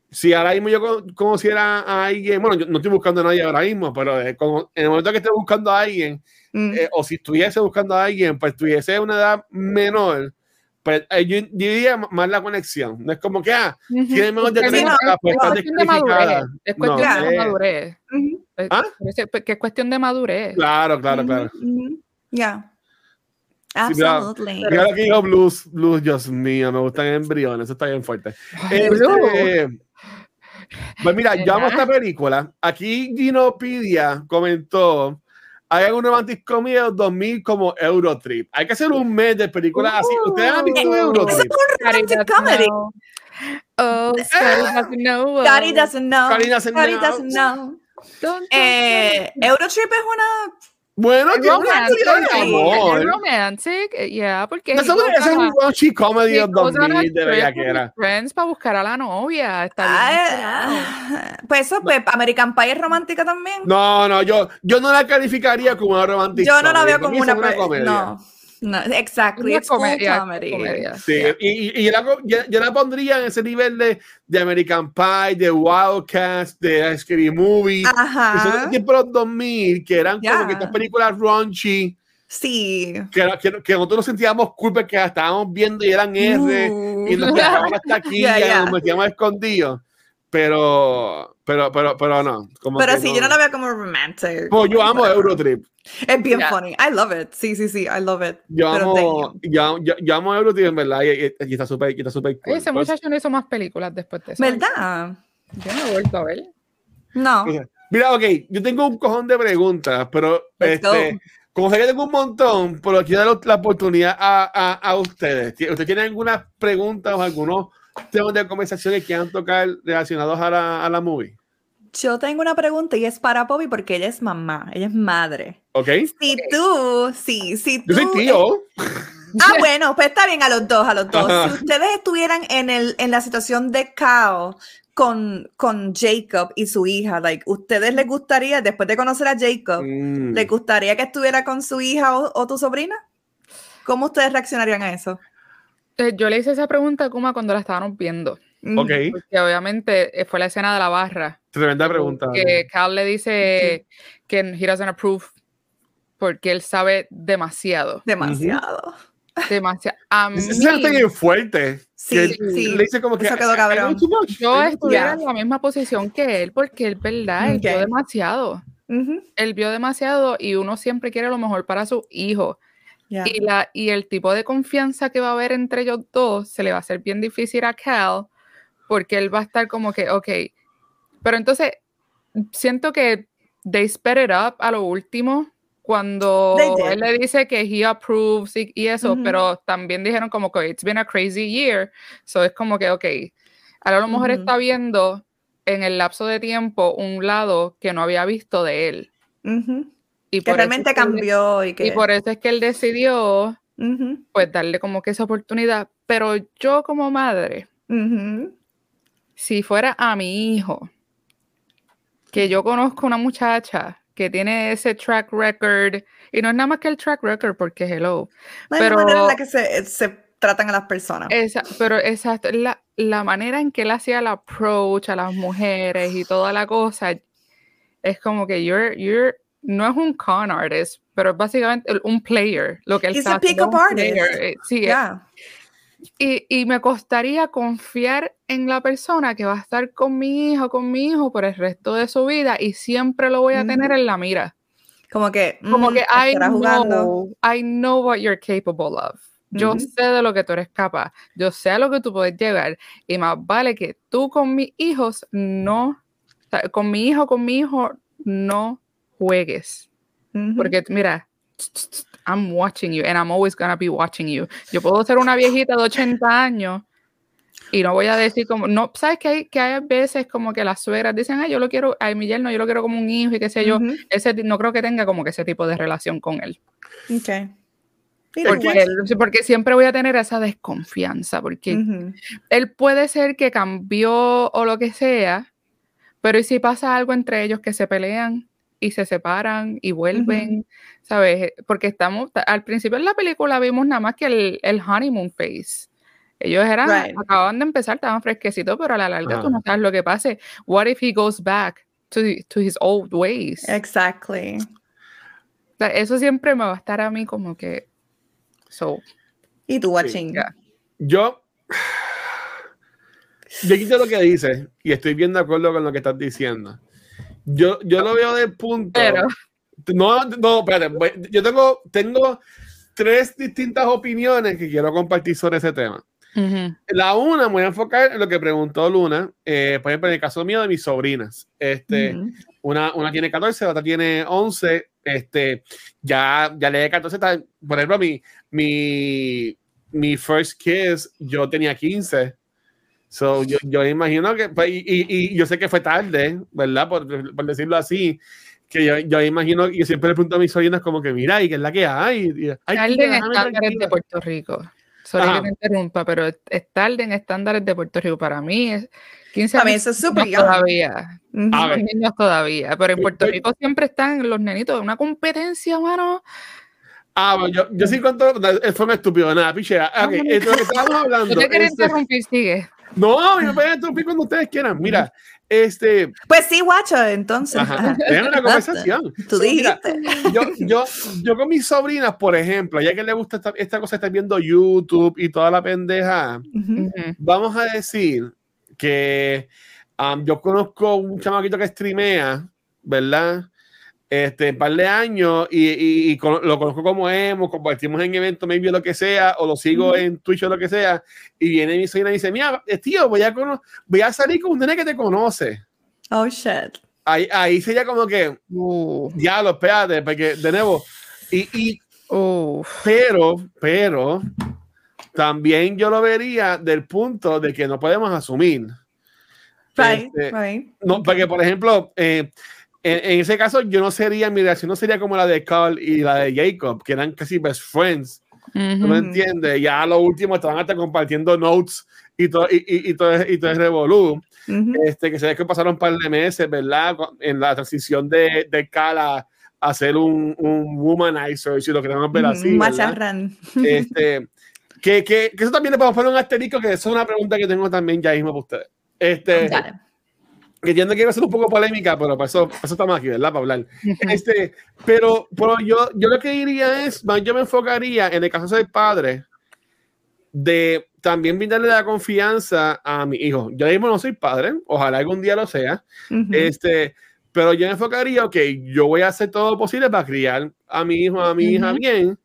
Si ahora mismo yo conociera a alguien, bueno, yo no estoy buscando a nadie ahora mismo, pero como en el momento que esté buscando a alguien, mm. eh, o si estuviese buscando a alguien, pues tuviese una edad menor, pues eh, yo, diría más la conexión. No es como que, ah, tiene menos de 30, pues está descalificada. Es cuestión de madurez. ¿Ah? Que es cuestión de madurez. Claro, claro, claro. Ya. Absolutely. Sí, mira, que dijo blues, blues, Dios mío, me gustan embriones, eso está bien fuerte. Este, pues mira, ya vamos a esta película. Aquí Ginopedia comentó hay un romantic comedy 2000 como Eurotrip. Hay que hacer un mes de películas así. ¿Ustedes han visto uh, Eurotrip? Es un romantic comedy. Oh, Scotty doesn't know. Scotty doesn't know. Scotty doesn't know. Doesn't know. Eh, Eurotrip es una bueno, es romantic, es romantic, eh, yeah, porque eso podría ser un raunchy comedy of 2000 de bella que era. Friends para buscar a la novia, está bien. pues eso, pues American Pie es romántica también. No, no, yo, yo no la calificaría como una romántica. Yo no la veo como una, una comedia. No. No, exactly, it's comedia, comedy. comedia. Sí, yeah. y, y, y la, yo, la pondría en ese nivel de, de American Pie, de Wildcats, de Scary Movie. Ajá. Que son de los 2000, que eran yeah. como que estas películas raunchy. Sí. Que, que, que, nosotros nos sentíamos culpa que estábamos viendo y eran R uh. y nos quedábamos hasta aquí yeah, y nos metíamos escondidos. Pero, pero, pero, pero no. Como pero sí, no. yo no la veo como romantic. Pues yo amo Eurotrip. Es bien yeah. funny. I love it. Sí, sí, sí. I love it. Yo amo, yo, yo, yo, amo Eurotrip, en verdad. Y, y, y está súper está super cool. Ese pues, muchacho no hizo más películas después de eso. ¿Verdad? Yo no he vuelto a ver. No. Mira, ok, yo tengo un cojón de preguntas, pero Let's este, go. como sé que tengo un montón, pero quiero dar la oportunidad a, a, a ustedes. ¿Ustedes tienen algunas preguntas o algunos temas de conversaciones que quieran tocar relacionados a la, a la movie? Yo tengo una pregunta y es para Bobby porque ella es mamá, ella es madre. Ok. Si tú, sí, si tú. Yo soy tío. Ah, bueno, pues está bien a los dos, a los dos. Si ustedes estuvieran en, el, en la situación de Kao con, con Jacob y su hija, like, ¿ustedes les gustaría, después de conocer a Jacob, Mm. les gustaría que estuviera con su hija o, o tu sobrina? ¿Cómo ustedes reaccionarían a eso? Yo le hice esa pregunta a Kuma cuando la estábamos viendo. Mm. Ok. Porque obviamente eh, fue la escena de la barra. Tremenda pregunta. Que Cal le dice que he doesn't approve porque él sabe demasiado. Demasiado. Demasiado. A mí, Esa escena está bien fuerte. Sí, que sí. Le dice como que. Eso quedó cabrón. yo estuviera Ya. en la misma posición que él porque él, verdad, él vio demasiado. Ujú, Él vio demasiado y uno siempre quiere lo mejor para su hijo. Y, la, y el tipo de confianza que va a haber entre ellos dos se le va a hacer bien difícil a Cal porque él va a estar como que, ok, pero entonces siento que they sped it up a lo último cuando él le dice que he approves y, y eso, Ujú. pero también dijeron como que it's been a crazy year, so es como que, ok, ahora a lo mejor está viendo en el lapso de tiempo un lado que no había visto de él. Ujú. Y Que eso realmente cambió y que. y por eso es que él decidió Ujú, pues darle como que esa oportunidad. Pero yo como madre, ujú. si fuera a mi hijo, que yo conozco una muchacha que tiene ese track record, y no es nada más que el track record, porque hello, No Pero- manera en la que se, se tratan a las personas. esa, pero exacto, la, la manera en que él hacía el approach a las mujeres y toda la cosa, es como que you're, you're, no es un con artist, pero es básicamente un player, lo que él He's está a pick-up un artist. player, eh, Sí, Ya. Y, y me costaría confiar en la persona que va a estar con mi hijo, con mi hijo por el resto de su vida y siempre lo voy a tener Ujú. en la mira. Como que. Como mm, que I jugando. know, I know what you're capable of. Yo sé de lo que tú eres capaz, yo sé a lo que tú puedes llegar y más vale que tú con mis hijos no, con mi hijo, con mi hijo no juegues. Porque mira, I'm watching you and I'm always gonna be watching you. Yo puedo ser una viejita de 80 años y no voy a decir como, no, sabes que hay, que hay veces como que las suegras dicen, ay, yo lo quiero, a mi yerno yo lo quiero como un hijo y qué sé yo, ese no creo que tenga como que ese tipo de relación con él. Ok. Porque, porque, siempre voy a tener esa desconfianza, porque él puede ser que cambió o lo que sea, pero ¿y si pasa algo entre ellos que se pelean y se separan y vuelven? ¿Sabes? Porque estamos, al principio en la película vimos nada más que el, el honeymoon phase. Ellos eran, acababan de empezar, estaban fresquecitos, pero a la larga tú no sabes lo que pase. What if he goes back to, to his old ways? Exactly. eso siempre me va a estar a mí como que. So. Y tú, watching. Yo. Yo quito lo que dices y estoy bien de acuerdo con lo que estás diciendo. Yo, yo lo veo de punto. Pero. No, no, espérate. Yo tengo, tengo tres distintas opiniones que quiero compartir sobre ese tema. La una, me voy a enfocar en lo que preguntó Luna, eh, por ejemplo, en el caso mío de mis sobrinas. Este, una, una tiene 14, otra tiene 11. Este, ya, ya le 14. por ejemplo, mi, mi, mi first kiss, yo tenía 15. So, yo, yo imagino que, pues, y, y, yo sé que fue tarde, ¿verdad? Por, por decirlo así, que yo, yo imagino, y siempre le pregunto a mis sobrinas como que, mira, ¿y qué es la que hay? tarde en estándares de Puerto Rico. Sorry que me interrumpa, pero es tarde en estándares de Puerto Rico. Para mí es 15 años. es súper todavía. Uh niños todavía. Pero en Puerto Rico siempre están los nenitos. Una competencia, mano. Ah, bueno, yo, yo sí cuento, fue un estúpido, nada, pichea. Okay, esto es lo que estábamos hablando. Yo te quería interrumpir, sigue. No, me pueden interrumpir cuando ustedes quieran. Mira, este. Pues sí, guacho, entonces. Es una conversación. Tú dijiste. yo, yo, yo con mis sobrinas, por ejemplo, ya que le gusta esta, esta cosa, estar viendo YouTube y toda la pendeja, vamos a decir que um, yo conozco un chamaquito que streamea, ¿verdad? Este, un par de años y, y, lo conozco como hemos, compartimos en eventos, maybe lo que sea, o lo sigo en Twitch o lo que sea, y viene mi sobrina y dice, mira, eh, tío, voy a, voy a salir con un nene que te conoce. Oh, shit. Ahí, ahí sería como que, uh. diablo, espérate, porque de nuevo, y, y pero, pero, también yo lo vería del punto de que no podemos asumir. Right, este, right. No, porque, por ejemplo, eh, en, ese caso, yo no sería, mi reacción no sería como la de Carl y la de Jacob, que eran casi best friends. ¿No me entiendes? Ya a lo último estaban hasta compartiendo notes y todo, y, y, y todo, y todo el revolú. este, que se ve que pasaron un par de meses, ¿verdad? En la transición de, de Carl a, hacer un, un womanizer, si lo queremos ver así. Macharran. Este, que, que, que, eso también le podemos poner un asterisco, que eso es una pregunta que tengo también ya mismo para ustedes. Este, que que iba a ser un poco polémica, pero para eso, eso estamos aquí, ¿verdad? Para hablar. Este, pero, pero yo, yo lo que diría es, yo me enfocaría en el caso de padre, de también brindarle la confianza a mi hijo. Yo mismo no soy padre, ojalá algún día lo sea, este, pero yo me enfocaría, ok, yo voy a hacer todo lo posible para criar a mi hijo, a mi hija bien,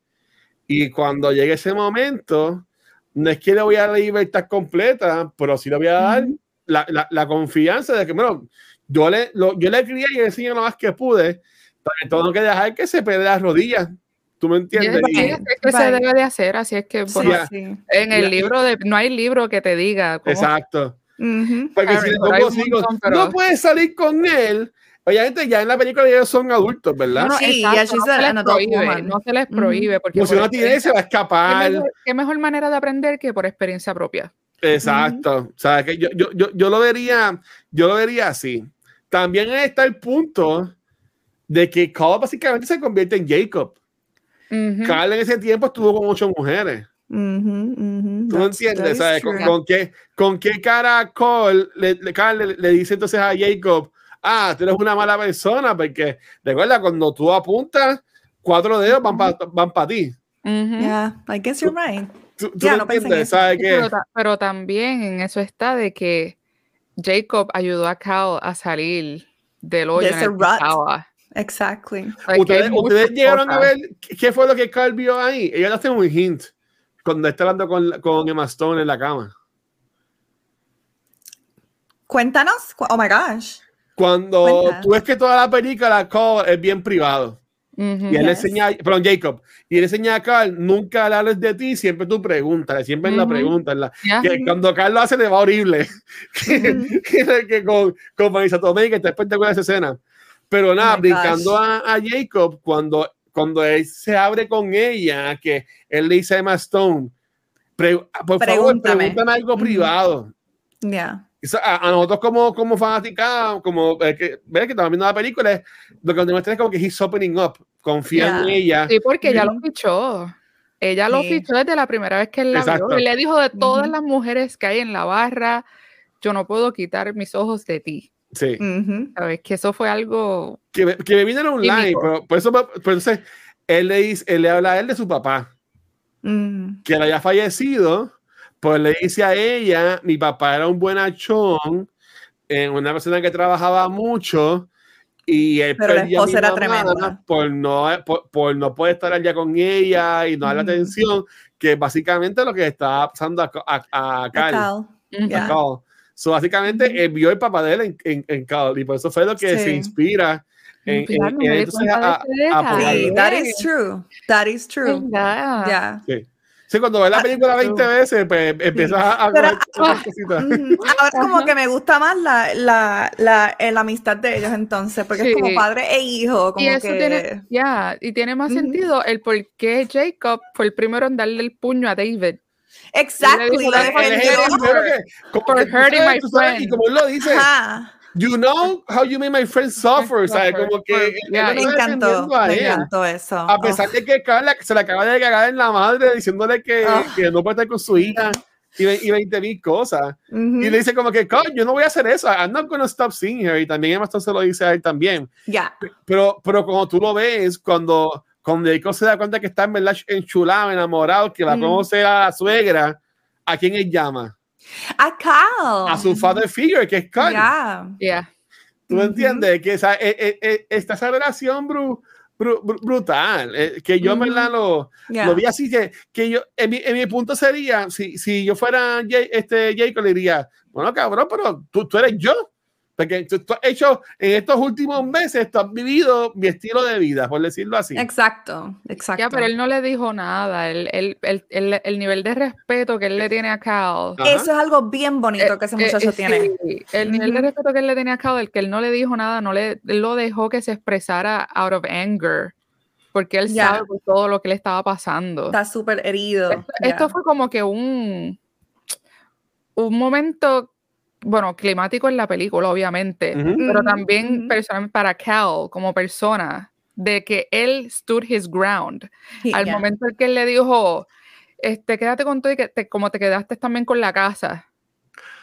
y cuando llegue ese momento, no es que le voy a dar libertad completa, pero sí le voy a dar la, la, confianza de que, bueno, yo le, lo, yo le crié y le enseñé lo más que pude, pero tengo que dejar que se pegue las rodillas. ¿Tú me entiendes? Es que se debe de hacer, así es que en el libro de, no hay libro que te diga. Exacto. Porque si no puedes salir con él, Obviamente ya en la película ellos son adultos, ¿verdad? sí, no, se les prohíbe, no se les prohíbe. Porque si no tiene, se va a escapar. ¿qué mejor, manera de aprender que por experiencia propia? Exacto. O sea, que yo, yo, yo, yo, lo vería, yo lo vería así. También está el punto de que Carl básicamente se convierte en Jacob. Carl en ese tiempo estuvo con ocho mujeres. ¿Tú no entiendes? ¿Sabes? ¿Con, qué, ¿Con qué cara Carl le, le, le, dice entonces a Jacob, ah, tú eres una mala persona? Porque recuerda, cuando tú apuntas, cuatro dedos van para van pa ti. Yeah, I guess you're right. Pero, también en eso está de que Jacob ayudó a Cal a salir del hoyo en el Exactly. ¿Ustedes, llegaron a ver qué fue lo que Cal vio ahí? Ella hace un hint. cuando está hablando con, con Emma Stone en la cama. Cuéntanos. Oh my gosh. Cuando tú ves que toda la película es bien privado. Y él enseña, perdón, Jacob, y él enseña a Carl, nunca le hables de ti, siempre tú preguntas, siempre la pregunta. La, que cuando Carl lo hace, le va horrible. que, con, con Marisa Tomei, que está espectacular esa escena. Pero nada, oh brincando a, a, Jacob, cuando, cuando él se abre con ella, que él le dice a Emma Stone, por favor, pregúntame algo privado. Ya. A, nosotros como, como fanática, como eh, que, ves que estamos viendo la película, lo que nos demuestra es como que he's opening up, confía en ella. Sí, porque ella lo fichó. Ella lo fichó desde la primera vez que él la vio. Él le dijo de todas las mujeres que hay en la barra, yo no puedo quitar mis ojos de ti. Sí. ¿Sabes? Que eso fue algo. Que, que me vino en online, pero por eso, por entonces, él le, dice, él le habla a él de su papá, mm. que él haya fallecido pues le dice a ella, mi papá era un buen achón, eh, una persona que trabajaba mucho y él Pero la esposa era tremenda. Por no, por, no poder estar allá con ella y no darle atención, que básicamente lo que estaba pasando a, a, a Carl. So, básicamente él vio el papá de él en, en, en Carl y por eso fue lo que se inspira en, en, en entonces a, a, sí, that is true. That is true. Yeah. Sí. Sí, cuando ves la ah, película 20 veces, pues empiezas a, a Pero, ah, Ahora como que me gusta más la, la, la, la amistad de ellos entonces, porque es como padre e hijo. Como y eso tiene, ya, y tiene más sentido el por qué Jacob fue el primero en darle el puño a David. Exacto. Y como él lo dice, You know how you made my friends suffer. ¿sabes? Como que. me encantó. Me encantó eso. A pesar de que Carla se le acaba de cagar en la madre diciéndole que, que no puede estar con su hija y, y 20 mil cosas. Y le dice como que, yo no voy a hacer eso. I'm not gonna stop seeing her. Y también Emma se lo dice a él también. Ya. Pero, pero cuando tú lo ves, cuando, cuando Jacob se da cuenta que está en verdad enchulado, enamorado, que va a conocer a la suegra, ¿a quién él llama? A Cal. A su father figure, que es Cal. Yeah. ¿Tú me entiendes? Que esa, eh, eh, eh esa relación brutal, eh, que yo en verdad lo, lo, vi así, que, que yo, en mi, en mi, punto sería, si, si yo fuera este Jacob, le diría, bueno, cabrón, pero tú, tú eres yo. Porque tú, has hecho en estos últimos meses, tú has vivido mi estilo de vida, por decirlo así. Exacto, exacto. Ya, pero él no le dijo nada. El, el, el, el nivel de respeto que él le tiene a Cal. Eso es algo bien bonito que ese eh, muchacho eh, tiene. el nivel de respeto que él le tenía a Cal, el que él no le dijo nada, no le lo dejó que se expresara out of anger. Porque él sabe todo lo que le estaba pasando. Está súper herido. Esto, fue como que un, un momento bueno, climático en la película, obviamente, pero también personalmente para Cal como persona, de que él stood his ground. Al momento en que él le dijo, este, quédate con todo y que te, como te quedaste también con la casa.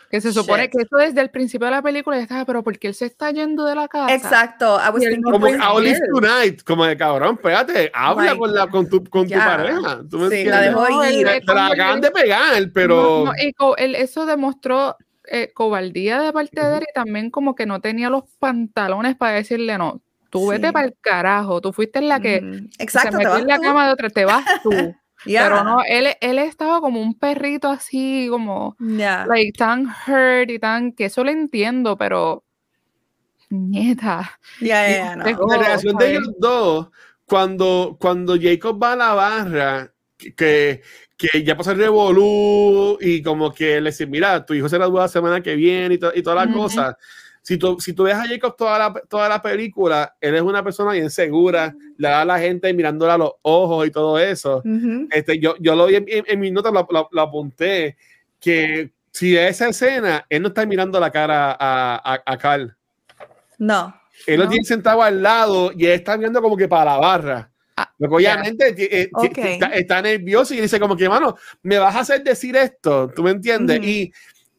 Que se supone que eso desde el principio de la película ya estaba, pero ¿por qué él se está yendo de la casa? Exacto. como I'll live tonight, como de cabrón, pégate, habla con, la, con, tu, con tu pareja. ¿Tú me sí, la dejó ir. Te, la acaban de pegar, pero... No, y él, eso demostró eh, cobardía de parte de él y también como que no tenía los pantalones para decirle no. Tú vete para el carajo, tú fuiste la que Exacto, se metió en la cama de otra, te vas tú. Pero no, él, él estaba como un perrito así, como like, tan hurt y tan, que eso lo entiendo, pero nieta. Ya, La relación de ellos dos, cuando, cuando Jacob va a la barra, que, que ya pasó el revolú y como que le dice, mira, tu hijo se gradúa la semana que viene y, y todas las cosas. Si tú, si tú ves a Jacob toda la, toda la película, él es una persona bien segura, le da a la gente mirándola a los ojos y todo eso. este, yo, yo lo vi en, en, mis notas, lo, lo, apunté, que si esa escena, él no está mirando la cara a, a, a Carl. No. Él lo tiene sentado al lado y él está viendo como que para la barra. Ah, obviamente eh, está, nervioso y dice como que, mano, me vas a hacer decir esto, ¿tú me entiendes? y,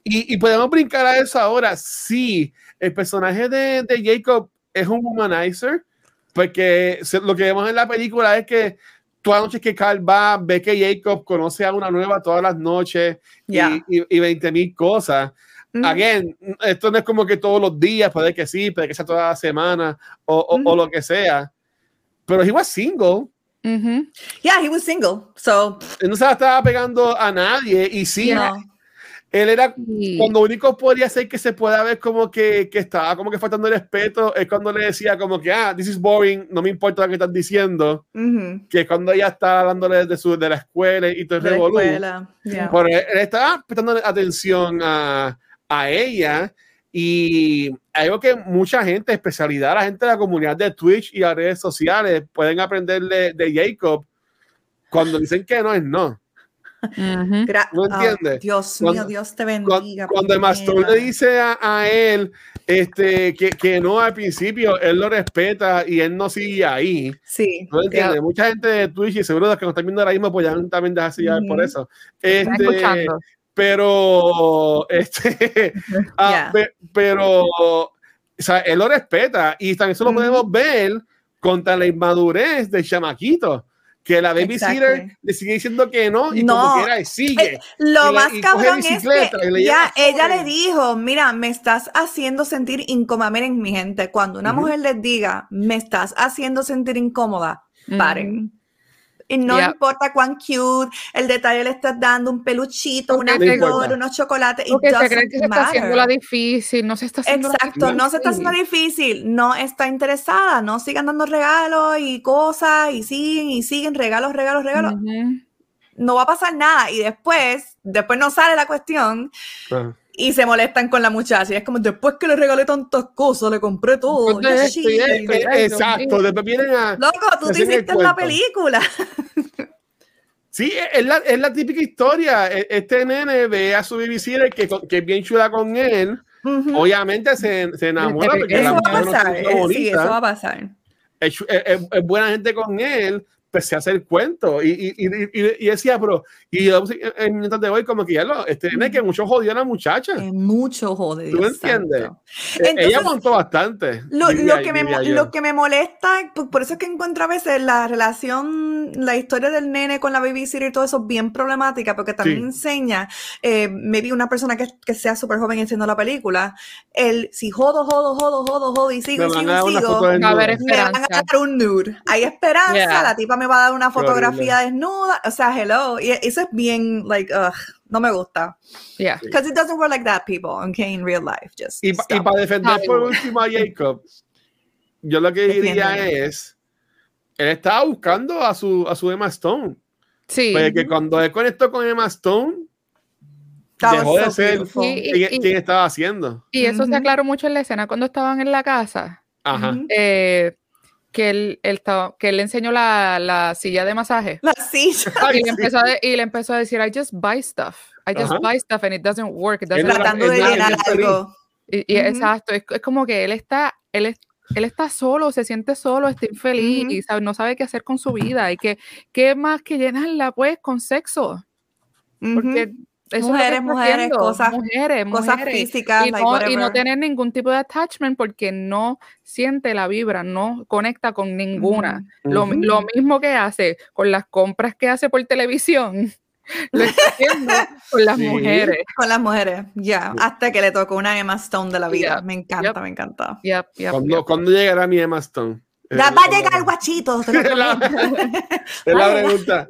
y, podemos brincar a eso ahora. Sí, el personaje de, de Jacob es un humanizer, porque lo que vemos en la película es que todas las noches que Carl va, ve que Jacob conoce a una nueva todas las noches y, y, 20 mil cosas. Again, esto no es como que todos los días, puede que sí, puede que sea toda la semana o, o, o lo que sea pero he was single. Yeah, he was single, so. no se estaba pegando a nadie y sí. Él era cuando único podría ser que se pueda ver como que, que estaba como que faltando el respeto es cuando le decía como que ah, this is boring, no me importa lo que estás diciendo, que es cuando ella está hablándole de, su, de la escuela y todo el volumen. Pero él, estaba prestando atención a, a ella y algo que mucha gente, especialidad la gente de la comunidad de Twitch y las redes sociales, pueden aprender de, de Jacob cuando dicen que no es no. ¿No entiendes? Dios mío, Dios te bendiga. Cuando, el Mastor le dice a, él este, que, que, no al principio, él lo respeta y él no sigue ahí. Sí. ¿No entiendes? Mucha gente de Twitch y seguro los que nos están viendo ahora mismo, pues ya también dejarse llevar por eso. Este, pero, este, ah, pero, o sea, él lo respeta y también eso lo podemos ver contra la inmadurez de chamaquito que la babysitter le sigue diciendo que no y como quiera sigue. Eh, lo más cabrón es que ya ella le dijo, mira, me estás haciendo sentir incómoda. Miren, mi gente, cuando una mujer les diga, me estás haciendo sentir incómoda, paren. Y no importa cuán cute, el detalle le estás dando, un peluchito, una flor, unos chocolates. Porque se cree que se está haciendo la difícil, no se está haciendo Exacto, no se está haciendo difícil, no está interesada, no sigan dando regalos y cosas y siguen y siguen regalos, regalos, regalos. No va a pasar nada y después, después no sale la cuestión y se molestan con la muchacha. Y es como, después que le regalé tantas cosas, le compré todo. exacto, después vienen a... Loco, tú te hiciste la película. Sí, es la, es la, típica historia. E, este nene ve a su babysitter que, que es bien chula con él. Obviamente se, se enamora porque eso va a pasar. sí, eso va a pasar. es, buena gente con él, empecé a hacer cuentos y, y, y, y, decía, pero, y mientras de hoy, como que ya lo, este tiene que mucho jodió a la muchacha. mucho jodió. ¿Tú entiendes? E, ella montó bastante. Lo, lo, que me, lo que me molesta, por eso es que encuentro a veces la relación, la historia del nene con la babysitter y todo eso bien problemática, porque también enseña, eh, me vi una persona que, que sea súper joven haciendo la película, el si jodo, jodo, jodo, jodo, jodo y sigo, y sigo, sigo, me van a dar un nude. Hay esperanza, la tipa me va a dar una fotografía desnuda. O sea, hello. Y eso es bien, like, ugh, no me gusta. Yeah. Because it doesn't work like that, people, okay, in real life. Just y, y para defender por último a Jacob, yo lo que diría es, él estaba buscando a su, a su Emma Stone. Sí. Porque cuando él conectó con Emma Stone, dejó de ser quien, estaba haciendo. Y eso se aclaró mucho en la escena cuando estaban en la casa. Ajá. Eh, que él, él, que él le enseñó la, la, silla de masaje. La silla. Y le, empezó a, y le empezó a decir, I just buy stuff. I just buy stuff and it doesn't work. It doesn't Tratando de llenar algo. Y, Exacto, es, es, como que él está, él, es, él está solo, se siente solo, está infeliz y sabe, no sabe qué hacer con su vida. Y que, ¿qué más que llenarla pues con sexo? Porque mujeres, mujeres, cosas, mujeres, cosas físicas. Y no, y no, tener ningún tipo de attachment porque no siente la vibra, no conecta con ninguna. lo, lo, mismo que hace con las compras que hace por televisión. Lo está haciendo con las mujeres. Con las mujeres, ya. Hasta que le tocó una Emma Stone de la vida. Me encanta, me encanta. ¿Cuándo, llegará mi Emma Stone? va a llegar el guachito. es la pregunta.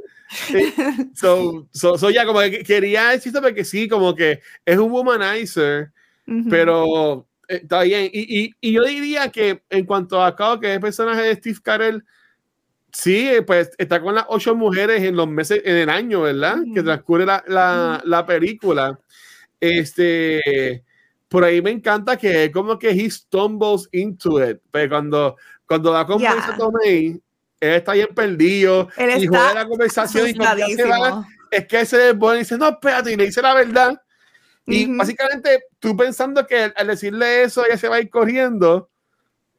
So, so, ya como que quería decir porque sí, como que es un womanizer, pero eh, está bien. Y, y, y, yo diría que en cuanto a cabo que es el personaje de Steve Carell, sí, pues está con las ocho mujeres en los meses, en el año, ¿verdad? Que transcurre la, la, la, película. Este, por ahí me encanta que como que he stumbles into it, pero cuando, cuando da con yeah. Tomei, él está bien perdido él y juega la conversación y se va, es que ese bueno y dice, no, espérate, y le dice la verdad. Y básicamente tú pensando que al decirle eso ella se va a ir corriendo,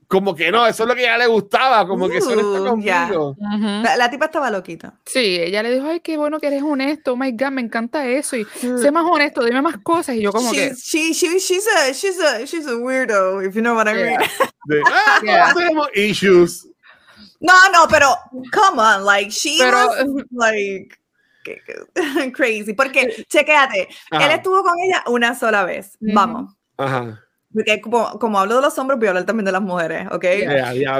como que no, eso es lo que a ella le gustaba, como que eso está uh, conmigo. la, tipa estaba loquita. Sí, ella le dijo, ay, qué bueno que eres honesto, oh my God, me encanta eso, y sé más honesto, dime más cosas, y yo como que... She, she, she's, a, she's, a, she's a weirdo, if you know what I mean. ah, tenemos issues. No, no, pero come on, like she was like crazy. Porque, chequéate, él estuvo con ella una sola vez. Vamos. Ajá. Porque como, como, hablo de los hombres, voy a hablar también de las mujeres, ¿ok?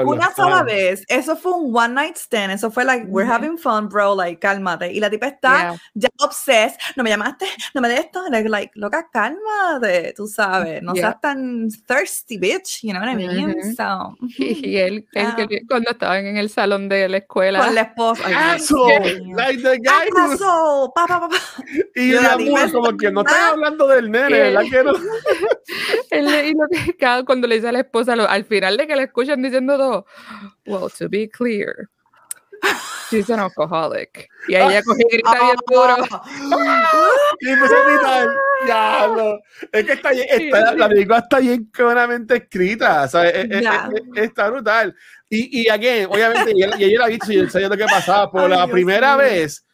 Una sola vez, eso fue un one night stand, eso fue like, we're having fun, bro, like, cálmate. Y la tipa está ya obsessed, no me llamaste, no me de esto, like, loca, cálmate, tú sabes, no seas tan thirsty, bitch, you know what I mean? so, y, él, cuando estaban en el salón de la escuela. Con la esposa. Asshole, like the guy Asshole, pa, pa, pa, Y, la mujer como que no están hablando del nene, ¿verdad que no? y lo que cada, cuando le dice a la esposa, al final de que le escuchan diciendo todo, well, to be clear, she's an alcoholic. Y ahí ella coge y grita bien duro. y empezó a gritar, ya, Es que está, está, la película está bien claramente escrita, ¿sabes? Es, es, está brutal. Y, y again, obviamente, y ella, lo ha dicho, y él sabía lo que pasaba, por la primera vez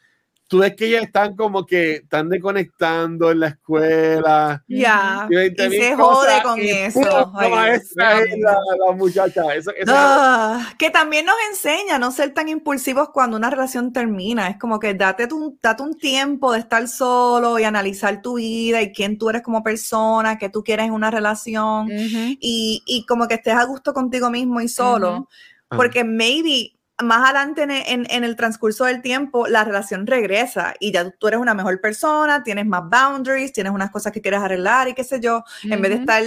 tú ves que ellas están como que están desconectando en la escuela. Ya. Y, se jode con eso. la, muchacha. Ah, que también nos enseña a no ser tan impulsivos cuando una relación termina. Es como que date, tu, date un tiempo de estar solo y analizar tu vida y quién tú eres como persona, qué tú quieres en una relación y, y, como que estés a gusto contigo mismo y solo. Porque maybe más adelante en, en, el transcurso del tiempo, la relación regresa y ya tú eres una mejor persona, tienes más boundaries, tienes unas cosas que quieres arreglar y qué sé yo, en vez de estar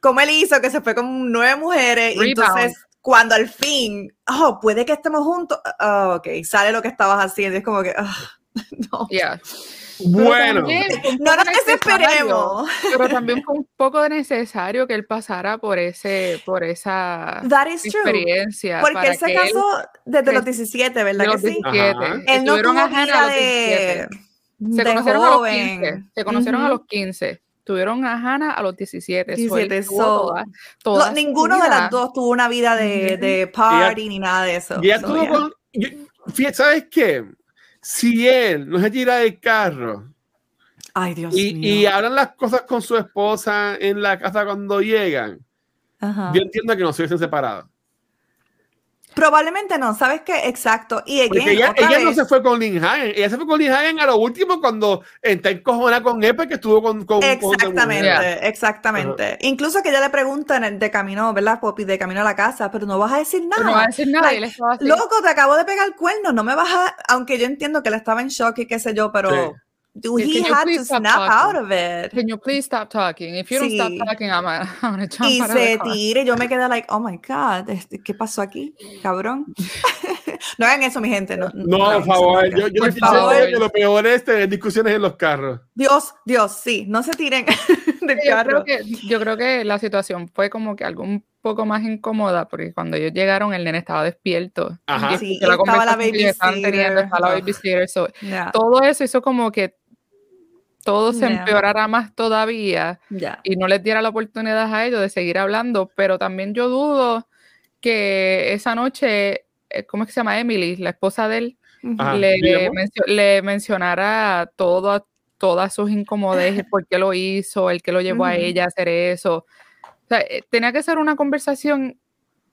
como él hizo, que se fue con nueve mujeres y entonces cuando al fin, oh, puede que estemos juntos, oh, ok, sale lo que estabas haciendo, es como que, oh, no. Bueno, no nos desesperemos. Pero también fue un poco necesario que él pasara por ese, por esa experiencia. Porque él se casó desde los 17, ¿verdad? que sí? 17. Él no tuvo vida de, se conocieron a los 15. Se conocieron a los 15 tuvieron a Hannah a los 17. 17 so, ninguno de las dos tuvo una vida de, de party ni nada de eso. Ya tuvo con, ¿Sabes qué? Si él no se tira del carro Ay, Dios y, mío. y hablan las cosas con su esposa en la casa cuando llegan, yo entiendo que no se hubiesen separado. Probablemente no, ¿sabes qué? Exacto. Y ella, ella no se fue con Lin Hagen, ella se fue con Lin Hagen a lo último cuando está encojona con Epe que estuvo con. con exactamente, exactamente. Incluso que ella le pregunta de camino, ¿verdad, Poppy? De camino a la casa, pero no vas a decir nada. no vas a decir nada. loco, te acabo de pegar el cuerno, no me vas a. Aunque yo entiendo que él estaba en shock y qué sé yo, pero. Do he had to snap out of it. Can you please stop talking? If you don't stop talking, I'm, gonna jump Y se tire, yo me quedé like, oh my God, este, ¿qué pasó aquí, cabrón? no hagan eso, mi gente. No, no, por favor. Yo, yo por favor. que lo peor es tener discusiones en los carros. Dios, Dios, sí, no se tiren del yo carro. Creo que, yo creo que la situación fue como que algo un poco más incómoda, porque cuando ellos llegaron, el nene estaba despierto. Ajá. Sí, la estaba la babysitter. Teniendo, estaba la babysitter. So, Todo eso hizo como que todo se empeorara más todavía y no les diera la oportunidad a ellos de seguir hablando, pero también yo dudo que esa noche, eh, ¿cómo es que se llama Emily, la esposa de él, le, mencionara todo, todas sus incomodidades, por qué lo hizo, el que lo llevó a ella a hacer eso. O sea, eh, tenía que ser una conversación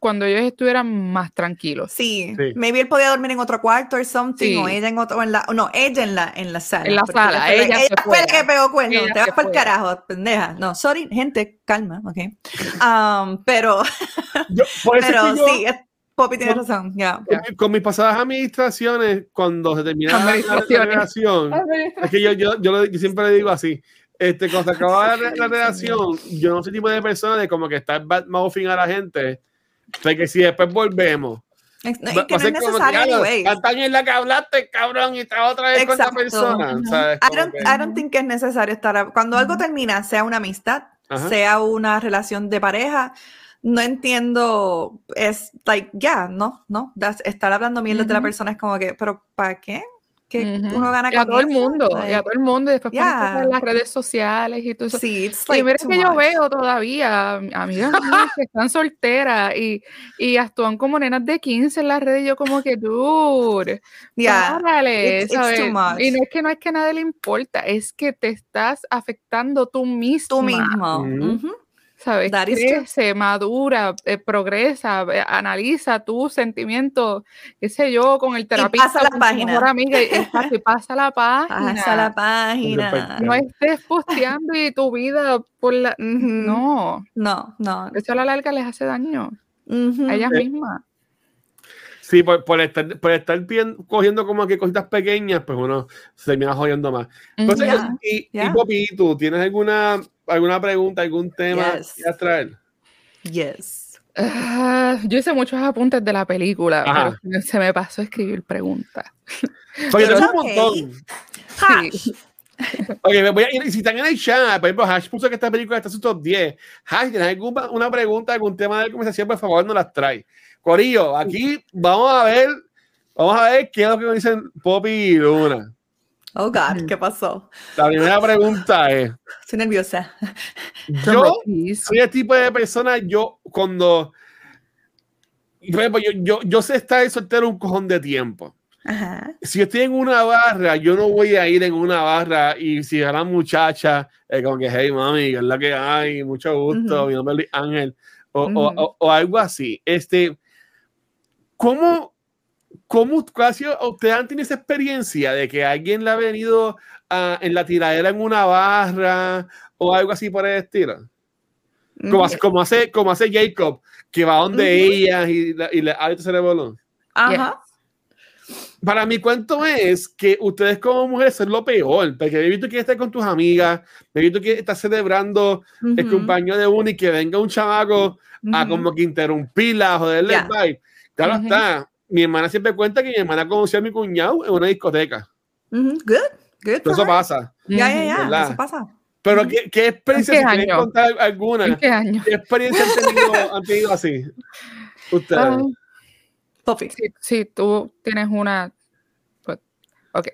cuando ellos estuvieran más tranquilos. Sí, maybe él podía dormir en otro cuarto o something, o ella en otro, en la, no, ella en la, en la sala. En la sala, ella, ella, fue la que pegó cuerno, te vas para el carajo, pendeja. No, sorry, gente, calma, ok. Um, pero, pero sí, Poppy tiene razón, ya. Con, mis pasadas administraciones, cuando se termina la, relación, es que yo, yo, yo, siempre le digo así, este, cuando se acaba la, la relación, yo no soy tipo de persona de como que estar bad mouthing a la gente, o que si después volvemos. Es, no, es que no es necesario, güey. En la que hablaste, cabrón, y está otra vez con esa persona. ¿sabes? I, don't, I don't think que es necesario estar. Cuando algo termina, sea una amistad, sea una relación de pareja, no entiendo. Es like, ya, yeah, no, no. estar hablando mierda de la persona es como que, pero ¿para qué? Que uno gana y a todo el mundo, y a todo el mundo, y después yeah. en las redes sociales y todo eso. Sí, y mira que yo veo todavía amigas que están solteras y, y actúan como nenas de 15 en las redes, y yo como que, dude, yeah. párale, ¿sabes? Y no es que no es que a nadie le importa, es que te estás afectando tú mismo. Tú mismo. ¿Sabes? Crece, madura, eh, progresa, eh, analiza tus sentimientos, qué sé yo, con el terapeuta. pasa la página. Amiga, y pasa la página. Pasa la página. No estés posteando y tu vida por la... No. No, no. Eso a la larga les hace daño a ellas mismas. Sí, por, estar, por estar bien, cogiendo como que cositas pequeñas, pues uno se termina jodiendo más. Entonces, y, y ¿tú tienes alguna, alguna pregunta, algún tema que traer? Yes. Ah, yo hice muchos apuntes de la película, pero se me pasó a escribir preguntas. Pues yo tengo un montón. Sí. Oye, voy a, si están en el chat, por ejemplo, Hash puso que esta película está en su top 10. Hash, ¿tienes alguna una pregunta, algún tema de conversación? Por favor, no las trae. Corillo, aquí vamos a ver, vamos a ver qué es lo que dicen Poppy y Luna. Oh God, ¿qué pasó? La primera pregunta es. Estoy nerviosa. Yo soy el tipo de persona, yo cuando. Por ejemplo, yo, yo, yo sé estar soltero un cojón de tiempo. Ajá. Si estoy en una barra, yo no voy a ir en una barra y si a la muchacha, eh, como que, hey mami, es la que hay, mucho gusto, mi nombre es Ángel, o, o, o, algo así. Este, ¿Cómo, cómo casi ustedes han tenido esa experiencia de que alguien le ha venido en la tiradera en una barra o algo así por el estilo? Como, hace, como, hace, como hace Jacob, que va donde ella y, y le abre ese bolón. Ajá. Para mi cuento es que ustedes como mujeres son lo peor, porque he visto que estás con tus amigas, he visto que estás celebrando el compañero de uno y que venga un chavaco a como que interrumpirla, joderle yeah. el vibe. Claro está. Mi hermana siempre cuenta que mi hermana conoció a mi cuñado en una discoteca. Good, good. Eso pasa. Ya, ya, ya. Eso pasa. Pero, ¿qué, qué experiencia, si quieren contar alguna? ¿En qué año? ¿Qué experiencia han tenido, así? Ustedes. Uh, Si, tú tienes una. Pues, ok.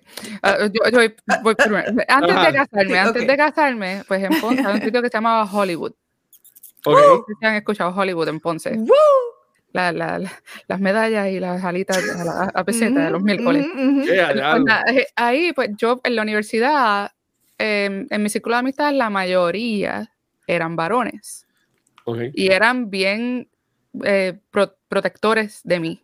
Uh, yo, yo, voy primero. Antes de casarme, antes de casarme, pues en Ponce hay un sitio que se llamaba Hollywood. Okay. ¿Se han escuchado Hollywood en Ponce? Woo la, la, las medallas y las alitas a, la, a peseta de los miércoles. Eh, ahí, pues yo en la universidad, em, en mi círculo de amistad, la mayoría eran varones. Y eran bien eh, protectores de mí.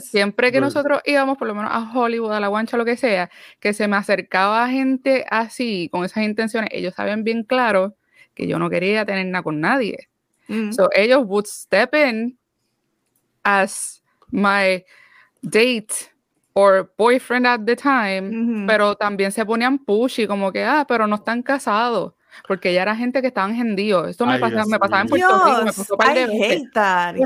siempre que nosotros íbamos, por lo menos a Hollywood, a la guancha, lo que sea, que se me acercaba gente así, con esas intenciones, ellos sabían bien claro que yo no quería tener nada con nadie. So ellos would step in as my date or boyfriend at the time, pero también se ponían pushy, como que, ah, pero no están casados. Porque ya era gente que estaban hendidos. Esto me, pasaba, me pasaba en Puerto Rico, me pasó par de veces.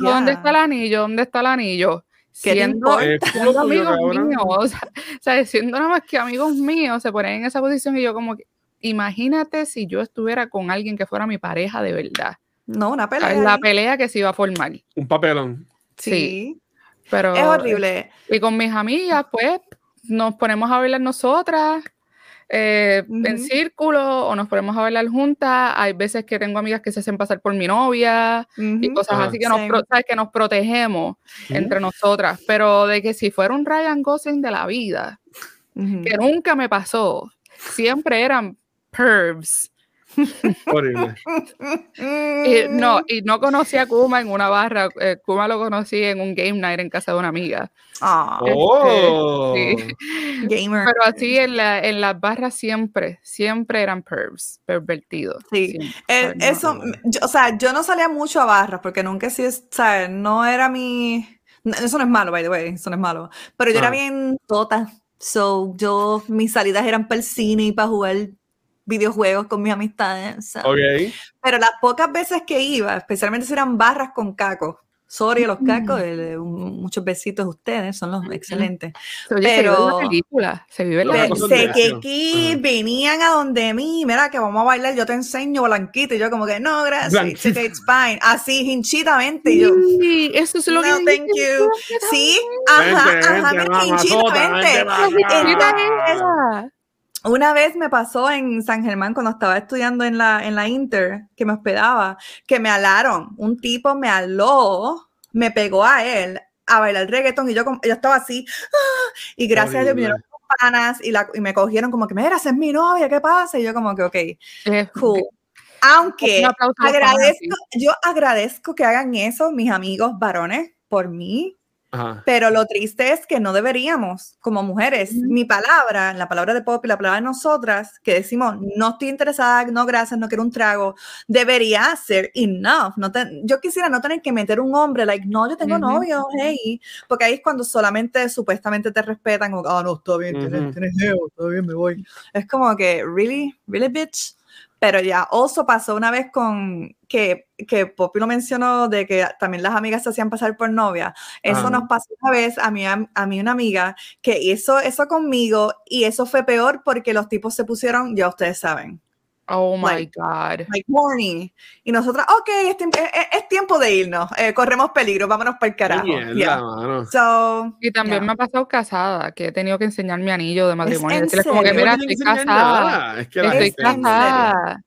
¿Dónde está el anillo? ¿Dónde está el anillo? Siendo, siendo amigos míos, o sea, o sea, siendo nada más que amigos míos, se ponen en esa posición y yo como que, imagínate si yo estuviera con alguien que fuera mi pareja de verdad. No, una pelea. La pelea que se iba a formar. Un papelón. Sí. Pero, es horrible. Y con mis amigas, pues, nos ponemos a bailar nosotras eh, en círculo o nos ponemos a bailar juntas. Hay veces que tengo amigas que se hacen pasar por mi novia y cosas así que nos, que nos protegemos entre nosotras. Pero de que si fuera un Ryan Gosling de la vida, que nunca me pasó, siempre eran pervs y, no, y no conocí a Kuma en una barra. Eh, Kuma lo conocí en un game night en casa de una amiga. Este, oh. Gamer. Pero así en, la, en las barras siempre, siempre eran pervs, pervertidos. Sí. eso, o sea, yo no salía mucho a barras porque nunca sí, ¿sabes? No era mi. Eso no es malo, by the way, eso no es malo. Pero yo era ah. bien tota. So, yo, mis salidas eran para el cine y para jugar videojuegos con mis amistades. Pero las pocas veces que iba, especialmente si eran barras con cacos, sorry a los cacos, eh, muchos besitos a ustedes, son los excelentes. pero se película, se vive la Sé que aquí venían a donde mí, mira que vamos a bailar, yo te enseño blanquito, y yo como que no, gracias, it's fine, así hinchitamente, yo. Sí, eso es lo no, que thank you. Sí, ajá, ajá, hinchitamente. Una vez me pasó en San Germán cuando estaba estudiando en la, en la Inter, que me hospedaba, que me alaron. Un tipo me aló, me pegó a él a bailar reggaeton y yo, yo estaba así. ¡ah! y gracias a Dios vinieron panas y, la, y me cogieron como que, mira, esa es mi novia, ¿qué pasa? Y yo como que, ok, cool. Aunque agradezco, yo agradezco que hagan eso mis amigos varones por mí, pero lo triste es que no deberíamos, como mujeres, mi palabra, la palabra de Pop y la palabra de nosotras, que decimos, no estoy interesada, no gracias, no quiero un trago, debería ser enough. No yo quisiera no tener que meter un hombre, like, no, yo tengo novio, hey, porque ahí es cuando solamente supuestamente te respetan, como, ah, no, está bien, tienes, tienes está bien, me voy. Es como que, really, really, bitch. Pero ya, oso pasó una vez con que, que Poppy lo mencionó de que también las amigas se hacían pasar por novia. Eso nos pasó una vez a mí, a, mí una amiga que hizo eso conmigo y eso fue peor porque los tipos se pusieron, ya ustedes saben, Oh my God. Like morning. Y nosotras, ok, es, es, tiempo de irnos. Eh, corremos peligro, vámonos para el carajo. so, y también me ha pasado casada, que he tenido que enseñar mi anillo de matrimonio. Decirles como que, mira, estoy casada. Es que estoy casada.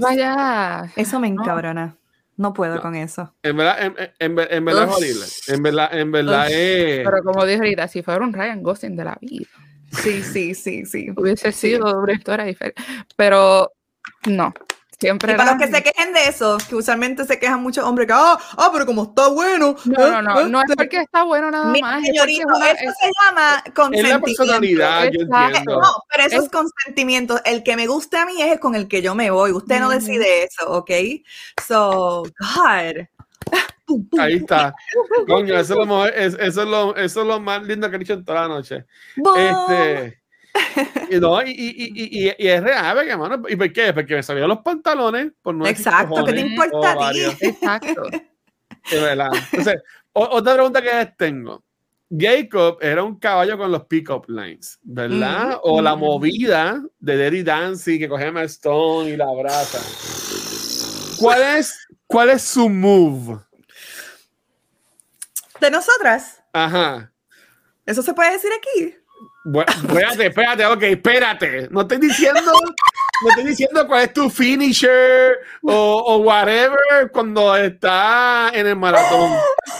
Vaya. Eso me encabrona. No puedo con eso. En verdad, en, en, en verdad es horrible. En verdad, en verdad es. Pero como dije ahorita, si fuera un Ryan Gosling de la vida. Sí, sí, sí, sí. Hubiese sido una historia diferente. Pero no. Siempre y para los que se quejen de eso, que usualmente se quejan muchos hombres que, ah, ah, pero como está bueno. No, no, no, no es porque está bueno nada más. Señorito, eso se llama consentimiento. Es la personalidad, yo entiendo. No, pero eso es, consentimiento. El que me guste a mí es el con el que yo me voy. Usted no decide eso, ¿ok? So, God. Ahí está. Coño, eso es, lo, eso, es lo, eso es lo más lindo que he dicho en toda la noche. Este, y, no, y, y, y, es real, hermano. ¿Y por qué? Porque me salieron los pantalones. Por no Exacto, ¿qué te importa a ti? Exacto. Entonces, otra pregunta que tengo. Jacob era un caballo con los pick-up lines, ¿verdad? O la movida de Daddy Dancy que coge a Stone y la abraza. ¿Cuál es, ¿Cuál es su move? ¿De nosotras? Ajá. ¿Eso se puede decir aquí? Bueno, espérate, espérate, ok, espérate. No estoy diciendo, no estoy diciendo cuál es tu finisher o, o whatever cuando está en el maratón.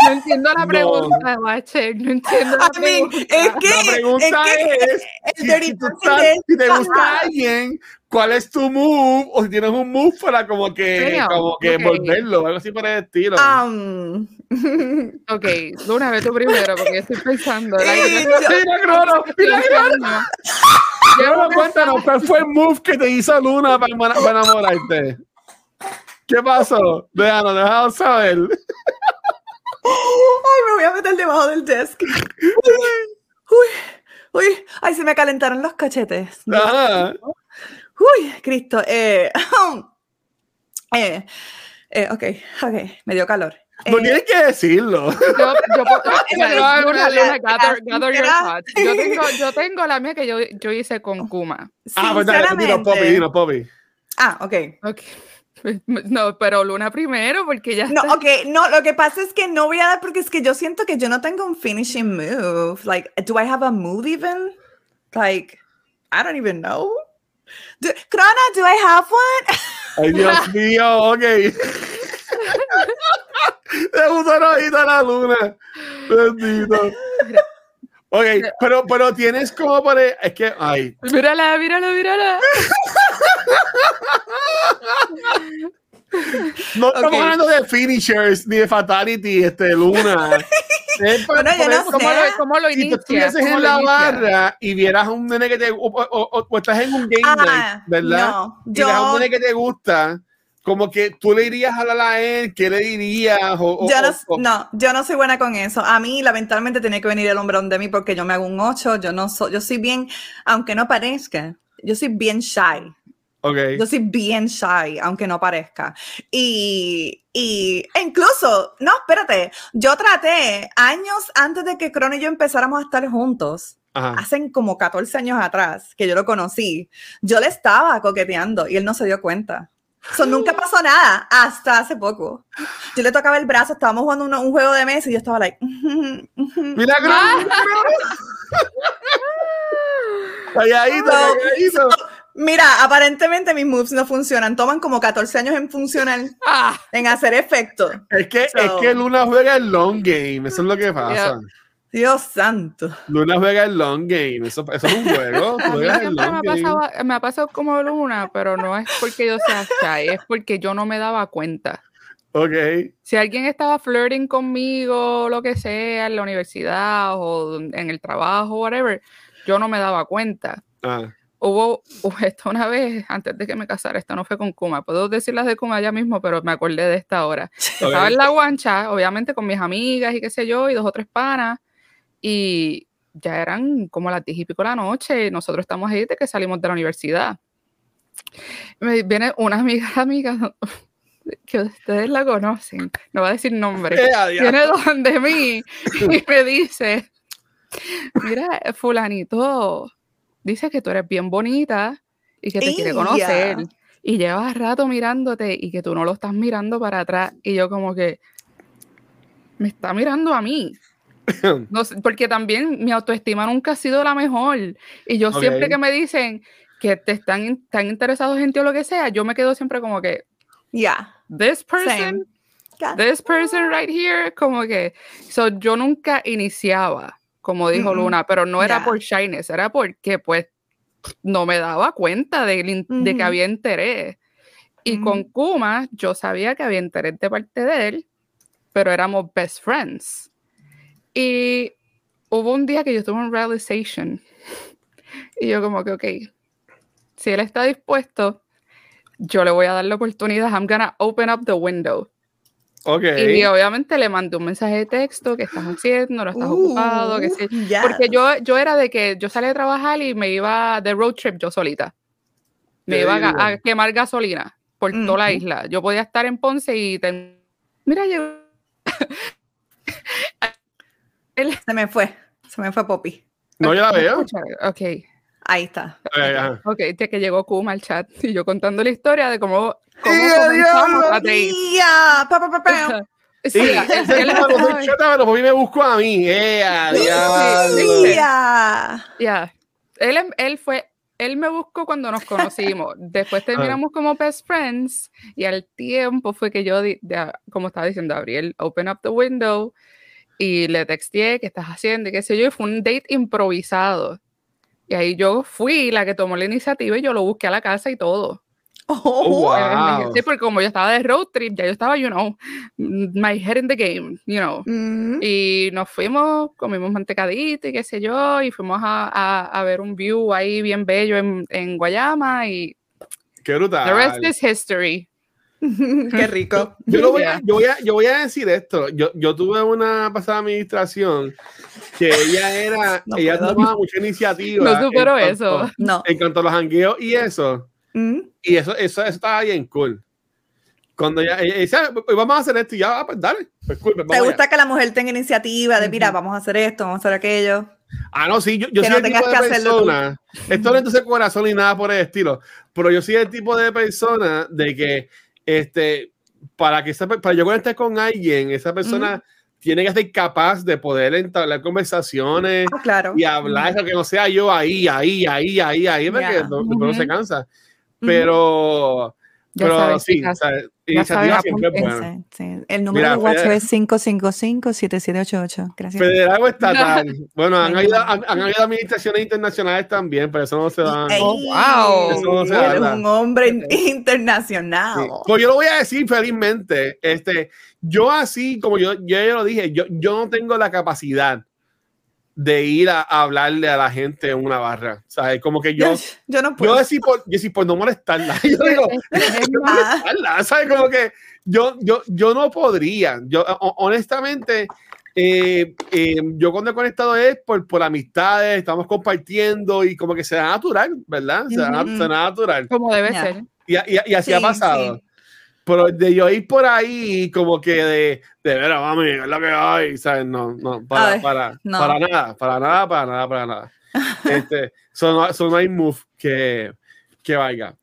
No entiendo la pregunta, Bache. No entiendo la pregunta. Es que, la pregunta es, si, si, te gusta alguien, ¿cuál es tu move? O si tienes un move para como que, como que volverlo, algo así por el estilo. Um, ok, Luna, ve tú primero, porque estoy pensando. Crono, cuéntanos, ¿cuál fue el move que te hizo Luna para, enamorarte? ¿Qué pasó? Déjanos, déjanos saber. Ay, me voy a meter debajo del desk. Uy, uy, ay, se me calentaron los cachetes. Ajá. Uy, Cristo. Eh, eh, eh, ok, ok, me dio calor. No tienes que decirlo. Yo, tengo, la mía que yo, yo hice con Kuma. Ah, pues dale, dilo, Poppy, dilo, Poppy. Ah, ok. Ok. No, pero Luna primero, porque ya. No, ok, no, lo que pasa es que no voy a dar porque es que yo siento que yo no tengo un finishing move. Like, do I have a move even? Like, I don't even know. Do, do I have one? Ay, Dios mío, ok. Te gustó la la luna. Bendito. Ok, pero, pero tienes como para. Es que. Ay. Mírala, mírala, mírala. No estamos hablando de finishers ni de fatality, este, Luna. bueno, yo no ¿Cómo, Lo, ¿Cómo lo? Si tú estuvieses en la barra y vieras a un nene que te... O, o, estás en un game ah, night, ¿verdad? No, y yo... a un nene que te gusta como que tú le irías a la él, ¿qué le dirías? O, yo no, no, yo no soy buena con eso. A mí, lamentablemente, tiene que venir el hombrón de mí porque yo me hago un 8. Yo no soy, yo soy bien, aunque no parezca, yo soy bien shy. Okay. Yo soy bien shy, aunque no parezca. Y, y incluso, no, espérate, yo traté años antes de que Crono y yo empezáramos a estar juntos. Hacen como 14 años atrás que yo lo conocí. Yo le estaba coqueteando y él no se dio cuenta. Eso nunca pasó nada hasta hace poco. Yo le tocaba el brazo, estábamos jugando un, juego de mesa y yo estaba like. Milagro. calladito, Mira, aparentemente mis moves no funcionan. Toman como 14 años en funcionar, ah. en hacer efecto. Es que, es que Luna juega el long game. Eso es lo que pasa. Dios santo. Luna juega el long game. Eso, es un juego. me, ha pasado, como Luna, pero no es porque yo sea shy, es porque yo no me daba cuenta. Ok. Si alguien estaba flirting conmigo, lo que sea, en la universidad o en el trabajo, whatever, yo no me daba cuenta. Ah. Hubo, esto una vez, antes de que me casara, esto no fue con Kuma, puedo decir las de Kuma ya mismo, pero me acordé de esta hora. Estaba en la guancha, obviamente con mis amigas y qué sé yo, y dos o tres panas, y ya eran como las diez y pico de la noche, y nosotros estamos ahí de que salimos de la universidad. Me viene una amiga, amiga, que ustedes la conocen, no va a decir nombre, viene donde mí y me dice, mira, fulanito dice que tú eres bien bonita y que te quiere conocer. Y llevas rato mirándote y que tú no lo estás mirando para atrás. Y yo como que me está mirando a mí. No porque también mi autoestima nunca ha sido la mejor. Y yo siempre que me dicen que te están, tan interesados en ti o lo que sea, yo me quedo siempre como que, yeah, this person, this person right here, como que, so, yo nunca iniciaba como dijo Luna, pero no era por shyness, era porque pues no me daba cuenta de, que había interés. Y con Kuma yo sabía que había interés de parte de él, pero éramos best friends. Y hubo un día que yo tuve un realization y yo como que, ok, si él está dispuesto, yo le voy a dar la oportunidad, I'm gonna open up the window. Y obviamente le mandé un mensaje de texto, que estás haciendo? ¿No estás ocupado? Que sí. Uh, Porque yo, yo era de que yo salía a trabajar y me iba de road trip yo solita. Me iba a, quemar gasolina por toda la isla. Yo podía estar en Ponce y... Mira, llegó... Se me fue. Se me fue Poppy. No, yo la veo. Ok. Ahí está. Ok, de que llegó Kuma al chat y yo contando la historia de cómo, cómo comenzamos a ¡Ya! ¡Pa, pa, pa, pa! Sí, sí, él, pero mí me buscó a mí. ¡Eh, Ya. Él, él fue él me buscó cuando nos conocimos. Después ah. terminamos como best friends y al tiempo fue que yo, como estaba diciendo Gabriel, open up the window y le texté qué estás haciendo y qué sé yo. Y fue un date improvisado. Y ahí yo fui la que tomó la iniciativa y yo lo busqué a la casa y todo. Oh, oh wow. Sí, porque como yo estaba de road trip, ya yo estaba, you know, my head in the game, you know. Mm. Y nos fuimos, comimos mantecadito y qué sé yo, y fuimos a, a, ver un view ahí bien bello en, en Guayama y... Qué brutal. The rest is history. Qué rico. Yo, voy a, yo, voy a, yo, voy a, decir esto. Yo, yo tuve una pasada administración que ella era, ella tomaba mucha iniciativa. No supero eso. No. En cuanto a los jangueos y eso. Mm. Y eso, eso, eso estaba bien cool. Cuando ella, ella, vamos a hacer esto y ya, ah, pues dale. Pues cool, pues ¿Te gusta que la mujer tenga iniciativa de, mira, vamos a hacer esto, vamos a hacer aquello? Ah, no, sí, yo, yo soy el tipo de persona. Esto no es entonces corazón ni nada por el estilo, pero yo soy el tipo de persona de que este, para que esa, para yo conectar con alguien, esa persona tiene que ser capaz de poder entablar conversaciones ah, y hablar, que no sea yo ahí, ahí, ahí, ahí, ahí, porque no, se cansa. Pero, pero sí, iniciativa siempre es buena. El número de WhatsApp es 555-7788. Gracias. Federal o estatal. bueno, han habido, han, habido, administraciones internacionales también, pero eso no se da. Oh, wow. Eso no se da. un hombre internacional. Pues yo lo voy a decir felizmente. Este, yo así, como yo, yo ya lo dije, yo, yo no tengo la capacidad de ir a, hablarle a la gente en una barra. ¿Sabes? Como que yo. Yo, no puedo. Yo decir por, yo por no molestarla. Yo digo, no molestarla. ¿Sabes? Como que yo, yo, yo no podría. Yo, honestamente, eh, eh, yo cuando he conectado es por, por amistades, estamos compartiendo y como que se da natural, ¿verdad? Se, da, natural. Como debe ser. Y, y, y así ha pasado. Pero de yo ir por ahí como que de, de veras, vamos, es lo que hay, ¿sabes? No, no, para, para, para nada, para nada, para nada, para nada. este, son, son no hay move que, que vaya.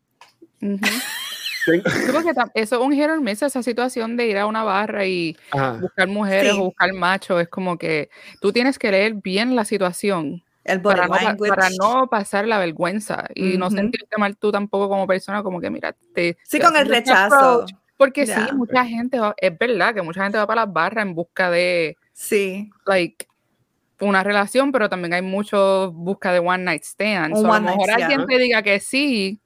eso es un hero miss, esa situación de ir a una barra y buscar mujeres o buscar machos, es como que tú tienes que leer bien la situación para, no, para, no, pasar la vergüenza y no sentirte mal tú tampoco como persona, como que mira, te, sí, con el rechazo. porque sí, mucha gente, es verdad que mucha gente va para las barras en busca de, sí, like, una relación, pero también hay mucho busca de one night stand. a lo mejor alguien te diga que sí,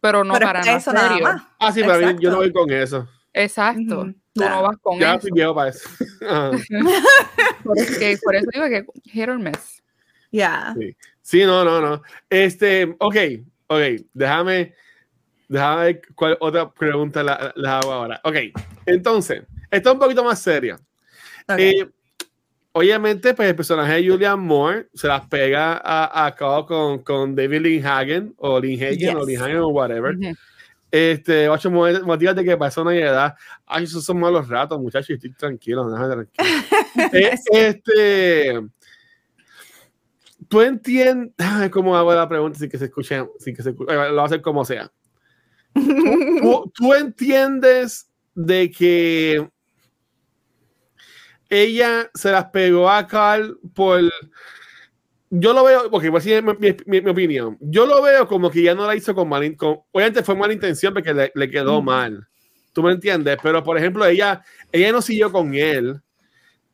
pero no para nada serio. Ah, sí, pero yo no voy con eso. Exacto. Tú no vas con ya eso. Ya estoy para eso. por, eso digo que hit or miss. Ya. Sí. no, no, no. Este, ok, ok, déjame, déjame ver cuál otra pregunta la, la hago ahora. Ok, entonces, esto es un poquito más seria. Eh, obviamente, pues el personaje de Julian Moore se las pega a, a cabo con, con David Lynn Hagen o Lynn Hagen o Lynn Hagen o whatever. Este, ocho de que pasó una edad. Ay, esos son malos ratos, muchachos, estoy tranquilo, déjame tranquilo. Eh, este, tú entiendes, cómo hago la pregunta sin que se escuche, sin que se escuche, lo voy a hacer como sea. ¿Tú, tú entiendes de que ella se las pegó a Carl por. Yo lo veo, porque voy a mi, mi, mi, opinión. Yo lo veo como que ya no la hizo con mal. Con, obviamente fue mala intención porque le, le quedó mal. ¿Tú me entiendes? Pero, por ejemplo, ella, ella no siguió con él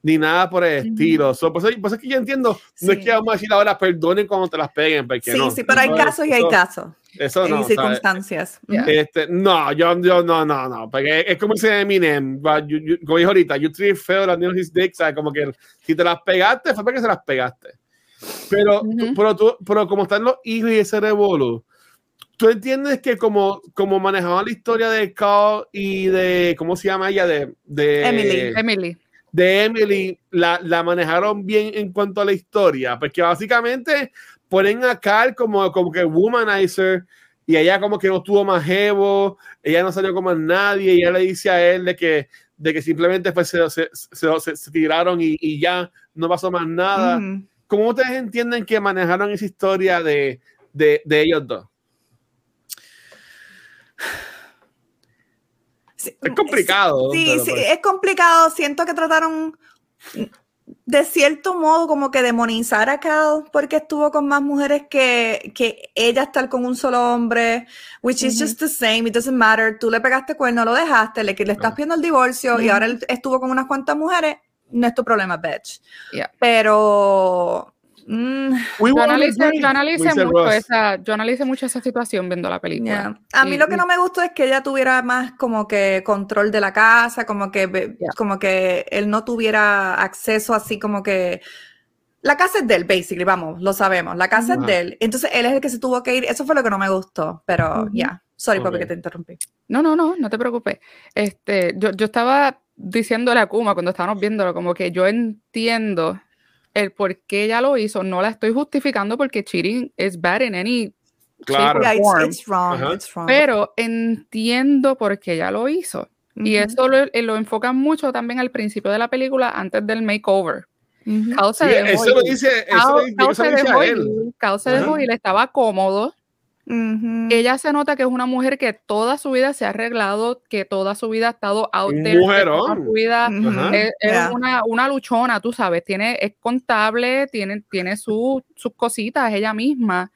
ni nada por el estilo. por, eso, es que yo entiendo, no es que vamos a decir ahora perdonen cuando te las peguen. Porque sí, no, sí, pero hay casos y hay casos. Eso no. Y circunstancias. Este, no, yo, yo, no, no, no. Porque es como dice Eminem, como dijo ahorita, you treat feo las his dick, ¿sabes? Como que si te las pegaste, fue porque se las pegaste. Pero, pero, tú, pero como están los hijos y ese revolú, tú entiendes que como, como manejaban la historia de Carl y de, ¿cómo se llama ella? De, de Emily. Emily de Emily la, la, manejaron bien en cuanto a la historia, porque básicamente ponen a Carl como, como que womanizer y ella como que no tuvo más jevo, ella no salió como nadie y ella le dice a él de que, de que simplemente pues, se, se, se, tiraron y, y, ya no pasó más nada. ¿Cómo ustedes entienden que manejaron esa historia de, de, de ellos dos? Es complicado. Sí, sí, pues es complicado. Siento que trataron de cierto modo como que demonizar a Cal porque estuvo con más mujeres que, que ella estar con un solo hombre, which is just the same, it doesn't matter, tú le pegaste cuerno, lo dejaste, le, le estás pidiendo el divorcio y ahora él estuvo con unas cuantas mujeres, no es tu problema, bitch. Pero Mm, yo, analicé, mucho esa, yo mucho esa situación viendo la película. A mí lo que no me gustó es que ella tuviera más como que control de la casa, como que, como que él no tuviera acceso así como que... La casa es de él, basically, vamos, lo sabemos. La casa es de él. Entonces él es el que se tuvo que ir. Eso fue lo que no me gustó, pero ya. Sorry, okay. que te interrumpí. No, no, no, no te preocupes. Este, yo, yo estaba diciéndole a Kuma cuando estábamos viéndolo, como que yo entiendo el por qué ella lo hizo, no la estoy justificando porque cheating es bad in any claro. Pero entiendo por qué ella lo hizo. Y eso lo, eh, lo enfocan mucho también al principio de la película, antes del makeover. Causa de eso lo dice, eso, Causa de y le estaba cómodo ella se nota que es una mujer que toda su vida se ha arreglado, que toda su vida ha estado out there. Mujerón. Su vida es, una, una, luchona, tú sabes, tiene, es contable, tiene, tiene sus cositas ella misma.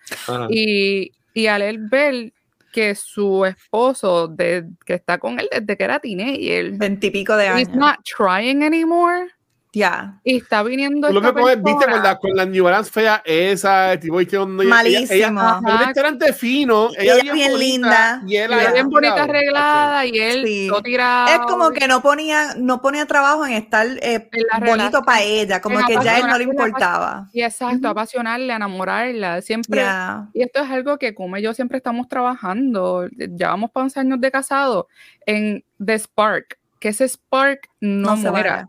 Y, y al él ver que su esposo, de, que está con él desde que era teenager, veintipico de años, he's not trying anymore ya. Y está viniendo. lo que viste con la, con la New Balance fea esa, el tipo que Malísimo. Ella, un restaurante fino. Ella, ella bien, linda. Y él bien bonita arreglada y él sí. tirado. Es como que no ponía, no ponía trabajo en estar eh, bonito para ella, como que ya él no le importaba. Y exacto, apasionarle, enamorarla, siempre. Y esto es algo que como y yo siempre estamos trabajando, llevamos para 11 años de casado, en The Spark, que ese Spark no, no muera.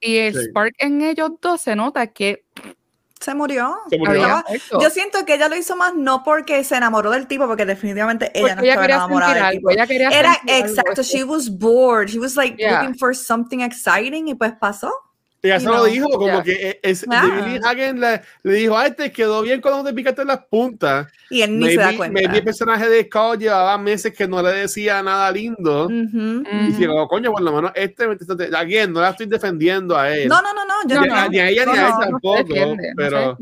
Y el spark en ellos dos se nota que se murió. yo siento que ella lo hizo más no porque se enamoró del tipo, porque definitivamente ella no estaba enamorada del tipo. Era exacto, she was bored. She was like looking for something exciting y pues pasó. Ella se lo dijo, como que e, es, David Hagen le, le, dijo, ay, te quedó bien cuando te picaste las puntas. Y él ni maybe, se da cuenta. el personaje de Cole llevaba meses que no le decía nada lindo. Y dijo, coño, por lo menos este, alguien, no la estoy defendiendo a él. No, no, no, no. Yo no, no, ni a ella ni a él tampoco. pero,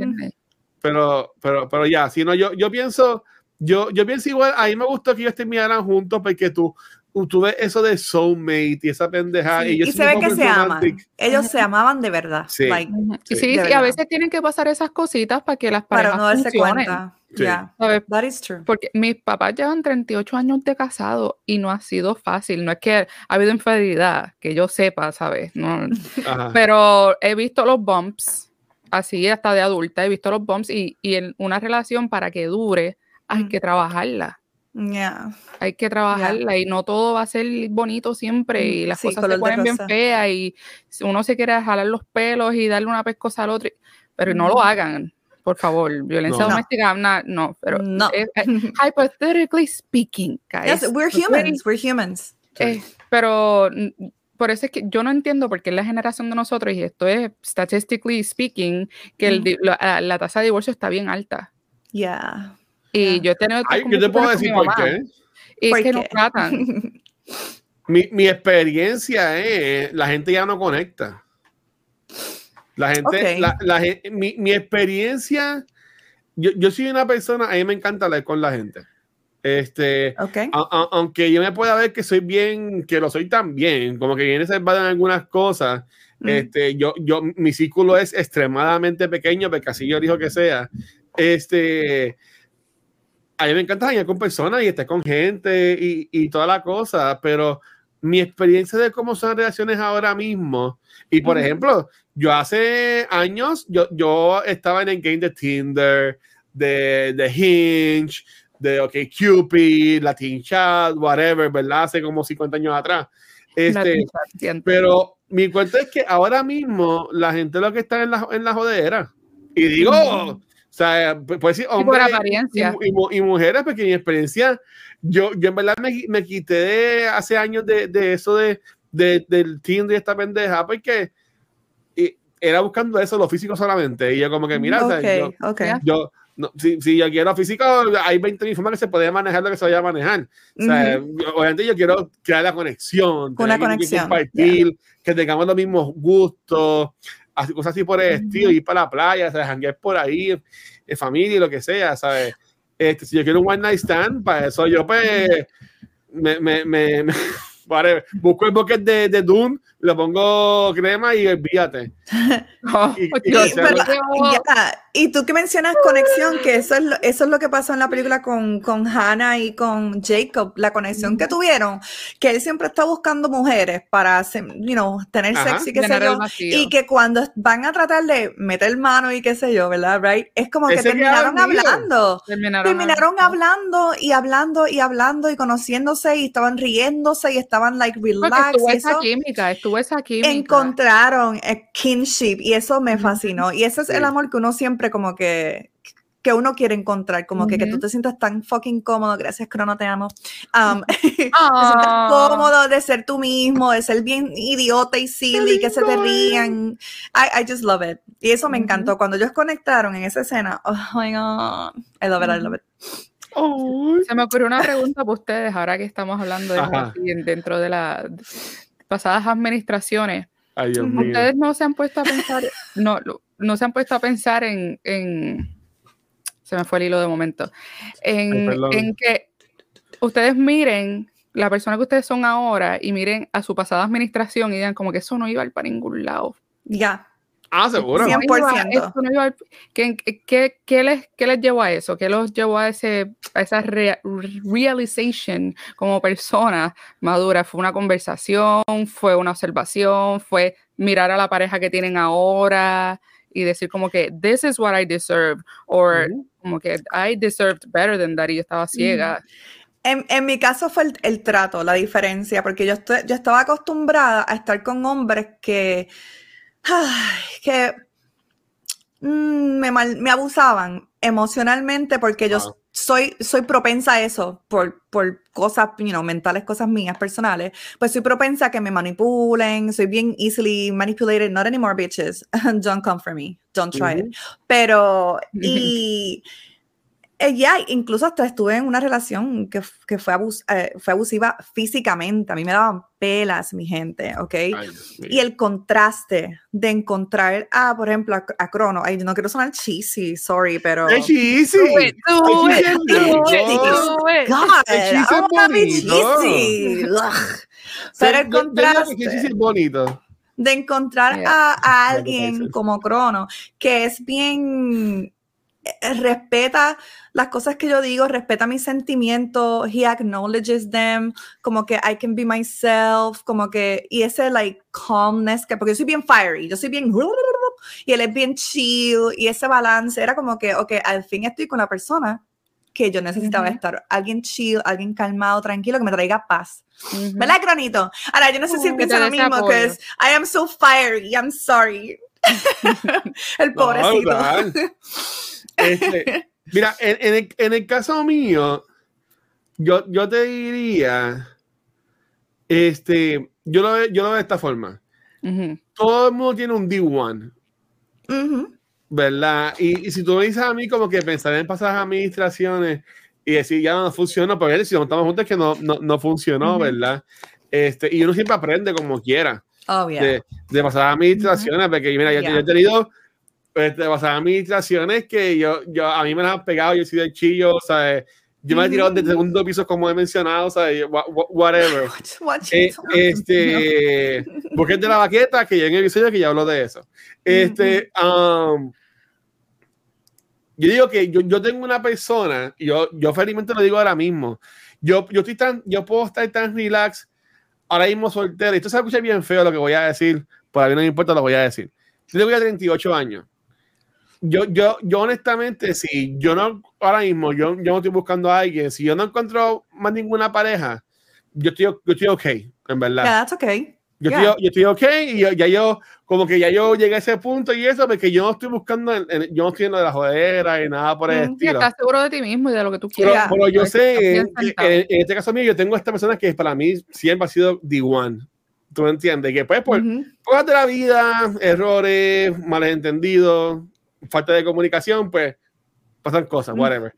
pero, pero, pero ya, si no, yo, yo pienso yo, yo pienso igual, a mí me gustó que ellos terminaran juntos porque tú, tú ves eso de soulmate y esa pendeja. y, se ve que se aman. Ellos se amaban de verdad. Sí, sí, y a veces tienen que pasar esas cositas para que las parejas para no darse cuenta. Yeah, that is true. Porque mis papás llevan 38 años de casado y no ha sido fácil. No es que ha habido infidelidad, que yo sepa, ¿sabes? No, pero he visto los bumps, así hasta de adulta, he visto los bumps y, y en una relación para que dure hay mm. que trabajarla. Yeah. Hay que trabajarla y no todo va a ser bonito siempre y las cosas se ponen bien feas y uno se quiere jalar los pelos y darle una pescosa al otro, pero no lo hagan por favor, violencia doméstica, no, pero no. hypothetically speaking, guys. Yes, we're humans, we're humans. Eh, pero por eso es que yo no entiendo por qué la generación de nosotros, y esto es statistically speaking, que el, la, tasa de divorcio está bien alta. Yeah. Y yo he tenido. Ay, yo te puedo decir por qué. Y es que no tratan. mi, mi experiencia es, la gente ya no conecta. La gente, la, la, mi, mi, experiencia, yo, yo, soy una persona, a mí me encanta hablar con la gente. Este, aunque yo me pueda ver que soy bien, que lo soy también, como que viene salvado en algunas cosas, mm. este, yo, yo, mi círculo es extremadamente pequeño, porque así yo digo que sea. Este, a mí me encanta hablar con personas y estar con gente y, y toda la cosa, pero mi experiencia de cómo son las relaciones ahora mismo, y por ejemplo, yo hace años, yo, yo estaba en el game de Tinder, de, de Hinge, de OkCupid, Latin Chat, whatever, ¿verdad? Hace como 50 años atrás. Este, pero mi cuento es que ahora mismo la gente lo que está en la, en la jodera. Y digo, sea, pues decir hombres y, y, mujeres, porque mi experiencia, yo, yo en verdad me, me quité de hace años de, de eso de, de, del Tinder y esta pendeja, porque era buscando eso, lo físico solamente. Y yo como que, mira, yo, si, si, yo quiero físico, hay 20 mil formas que se puede manejar lo que se vaya a manejar. O sea, obviamente yo quiero crear la conexión. Una conexión. compartir, que tengamos los mismos gustos, así, cosas así por el estilo, ir para la playa, o sea, por ahí, en familia y lo que sea, ¿sabes? Este, si yo quiero un one night stand, para eso yo pues me, me, me Vale, busco el bucket de, de Dune, lo pongo crema y olvídate. Oh, y, y, tú que mencionas conexión, que eso es lo, eso es lo que pasó en la película con, con Hannah y con Jacob, la conexión que tuvieron, que él siempre está buscando mujeres para you know, tener sexo y qué sé yo, y que cuando van a tratar de meter mano y qué sé yo, ¿verdad? Right? Es como que terminaron hablando, terminaron, hablando y hablando y hablando y conociéndose y estaban riéndose y estaban like relaxed. Estuvo esa química, estuvo esa química. Encontraron kinship y eso me fascinó. Y ese es el amor que uno siempre como que que uno quiere encontrar, como que, que tú te sientas tan fucking cómodo, gracias Crono, te amo, um, cómodo de ser tú mismo, de ser bien idiota y silly, que se te rían, I, I just love it, y eso me encantó, cuando ellos conectaron en esa escena, oh my god, I love it, I love it. Se me ocurrió una pregunta para ustedes, ahora que estamos hablando de dentro de las pasadas administraciones, Ustedes no se han puesto a pensar, no, no se han puesto a pensar en, en se me fue el hilo de momento, en, en, que ustedes miren la persona que ustedes son ahora y miren a su pasada administración y digan como que eso no iba para ningún lado. Ya. Ah, seguro. 100%. ¿Qué, qué, qué, les, ¿Qué les llevó a eso? ¿Qué los llevó a, ese, a esa realization como persona madura? ¿Fue una conversación? ¿Fue una observación? ¿Fue mirar a la pareja que tienen ahora y decir como que this is what I deserve? ¿O como que I deserved better than that y yo estaba ciega? En, en, mi caso fue el, el, trato, la diferencia, porque yo, estoy, yo estaba acostumbrada a estar con hombres que que mm, me, me, abusaban emocionalmente porque yo soy, soy propensa a eso por, por cosas you know, mentales, cosas mías, personales. Pues soy propensa a que me manipulen, soy bien easily manipulated, not anymore, bitches. Don't come for me, don't try it. Pero, y Eh, ya, incluso hasta estuve en una relación que, que fue, eh, fue abusiva físicamente. A mí me daban pelas, mi gente, ¿ok? y el contraste de encontrar a, por ejemplo, a, Crono. Ay, no quiero sonar cheesy, sorry, pero. ¡Es cheesy! Do it, cheesy. Pero el contraste. Es bonito de encontrar a, a, alguien como Crono, que es bien respeta las cosas que yo digo, respeta mis sentimientos, he acknowledges them, como que I can be myself, como que, y ese like calmness, que porque yo soy bien fiery, yo soy bien, y él es bien chill, y ese balance era como que, ok, al fin estoy con la persona que yo necesitaba estar, alguien chill, alguien calmado, tranquilo, que me traiga paz. ¿Verdad, Granito? Ahora, yo no sé si él piensa lo mismo, que es, I am so fiery, I'm sorry. el pobrecito. Este, mira, en, el, en, el, caso mío, yo, yo te diría, este, yo lo, veo, yo lo veo de esta forma. Todo el mundo tiene un D1. ¿Verdad? Y, si tú me dices a mí como que pensar en pasadas administraciones y decir ya no funcionó, pues si no estamos juntos es que no, no, no funcionó, ¿verdad? Este, y uno siempre aprende como quiera. de, de pasadas administraciones, porque mira, yo, yo he tenido este, a administraciones que yo, yo, a mí me las han pegado, yo he sido el chillo, o sea, yo me he tirado desde segundo piso, como he mencionado, o sea, whatever. Eh, este, porque es de la baqueta, que ya en el episodio que ya hablo de eso. Este, um, yo digo que yo, yo, tengo una persona, y yo, yo felizmente lo digo ahora mismo, yo, yo, estoy tan, yo puedo estar tan relax, ahora mismo soltero, y esto se escucha bien feo lo que voy a decir, por a mí no me importa lo que voy a decir. Yo tengo ya 38 años yo, yo, yo honestamente, si yo no, ahora mismo, yo, yo no estoy buscando a alguien, si yo no encuentro más ninguna pareja, yo estoy, yo estoy ok, en verdad. Yeah, that's okay. Yo, estoy, yo estoy ok y ya yo, como que ya yo llegué a ese punto y eso, porque yo no estoy buscando, yo no estoy en de la jodera y nada por el mm, estilo. Estás seguro de ti mismo y de lo que tú quieras. Pero, yo sé, en, en, este caso mío, yo tengo esta persona que para mí siempre ha sido the one. ¿Tú me entiendes? Que pues por cosas de la vida, errores, malentendidos, falta de comunicación, pues pasan cosas, whatever.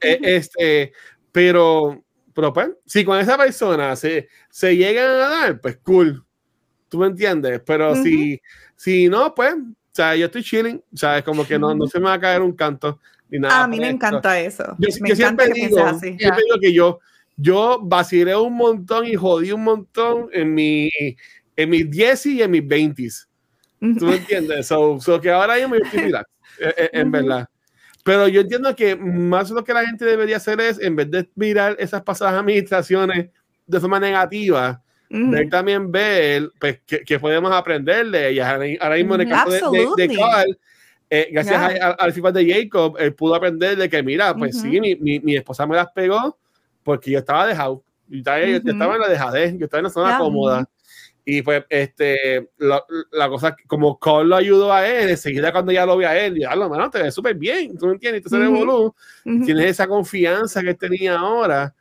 Eh, este, pero, pero pues, si con esa persona se, se llegan a dar, pues cool. ¿Tú me entiendes? Pero si, si no, pues, o sea, yo estoy chilling, o sea, es como que no, no se me va a caer un canto ni nada. A mí me encanta eso. Yo, siempre, digo, así. siempre digo que yo, yo vacilé un montón y jodí un montón en, mi, en mis 10 y en mis 20 ¿Tú me entiendes? So, so que ahora yo me estoy en verdad. Pero yo entiendo que más lo que la gente debería hacer es, en vez de mirar esas pasadas administraciones de forma negativa, también ver pues, que, podemos aprender de ellas. Ahora mismo en el caso de, de, Carl, eh, gracias al feedback de Jacob, él pudo aprender de que, mira, pues sí, mi, mi, mi, esposa me las pegó porque yo estaba dejado. Yo estaba, yo estaba en la dejadez, yo estaba en la zona cómoda. Y pues, este, la, la cosa, como Cole lo ayudó a él, enseguida cuando ya lo vi a él, ya lo mano, te ves súper bien, tú me entiendes, tú eres uh tienes esa confianza que él tenía ahora,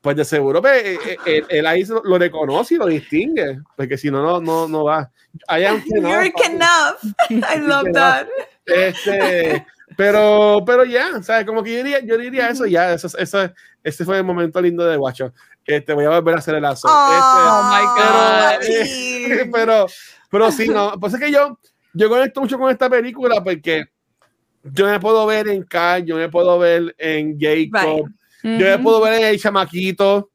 pues de seguro pues, eh, eh, él, él, ahí lo, reconoce y lo distingue, porque si no, no, no, no va. I am You're enough. I love that. Este, pero, pero ya, ¿sabes? Como que yo diría, yo diría eso ya, eso, eso, ese fue el momento lindo de Guacho. Este, voy a volver a hacer el lazo. Oh, este, my God. pero, pero sí, no. Pues es que yo, yo conecto mucho con esta película porque yo me puedo ver en Kai, yo me puedo ver en Jacob, yo me puedo ver en el chamaquito.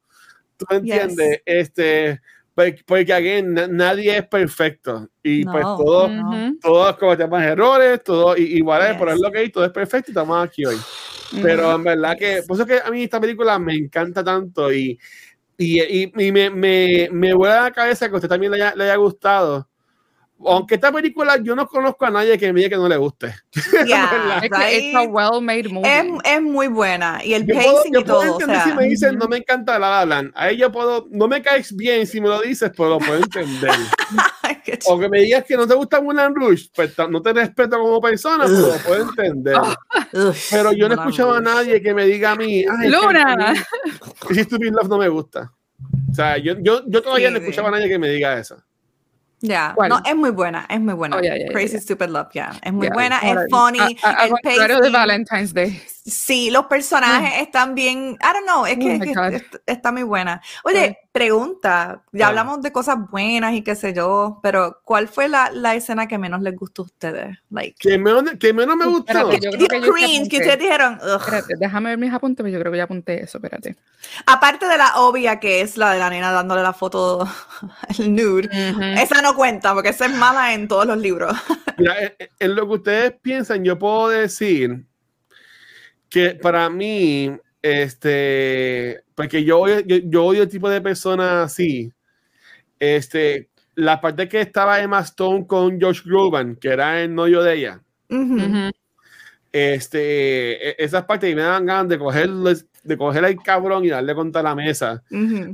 ¿Tú me entiendes? Este, pues, porque, aquí nadie es perfecto. Y pues todos, todos cometemos errores, todos, y, igual es, por lo que hay, todo es perfecto y estamos aquí hoy. Pero en verdad que, por eso que a mí esta película me encanta tanto y, y, y, me, me, me vuela la cabeza que usted también le haya, le haya gustado aunque esta película yo no conozco a nadie que me diga que no le guste. Yeah, es, well made movie. Es, es, muy buena y el pacing y todo. O sea, si me dicen no me encanta La La Land, ahí yo puedo, no me caes bien si me lo dices, pero lo puedo entender. o que me digas que no te gusta Mulan Rush, pues no te respeto como persona, pero lo puedo entender. pero yo no he escuchado a nadie que me diga a mí, Ay, Luna, que, si Stupid Love no me gusta. O sea, yo, yo, yo todavía no he escuchado a nadie que me diga eso. Ya, no, es muy buena, es muy buena. Oh, Crazy Stupid Love, ya. Es muy buena, es funny. A, a, de Valentine's Day. Sí, los personajes mm. están bien. I don't know, es que, oh está muy buena. Oye, pregunta, ya hablamos de cosas buenas y qué sé yo, pero ¿cuál fue la, la escena que menos les gustó a ustedes? Like, ¿Que, menos, que menos me gustó? Espérate, yo creo que, yo cringe, que ustedes dijeron. Espérate, déjame ver mis apuntes, pero yo creo que ya apunté eso, espérate. Aparte de la obvia que es la de la nena dándole la foto, el nude, esa no cuenta porque esa es mala en todos los libros. Mira, en lo que ustedes piensan, yo puedo decir que para mí, este, porque yo, yo, yo odio el tipo de personas así, este, la parte que estaba Emma Stone con Josh Groban, que era el novio de ella, este, e, esas partes me dan ganas de coger, de coger al cabrón y darle contra la mesa,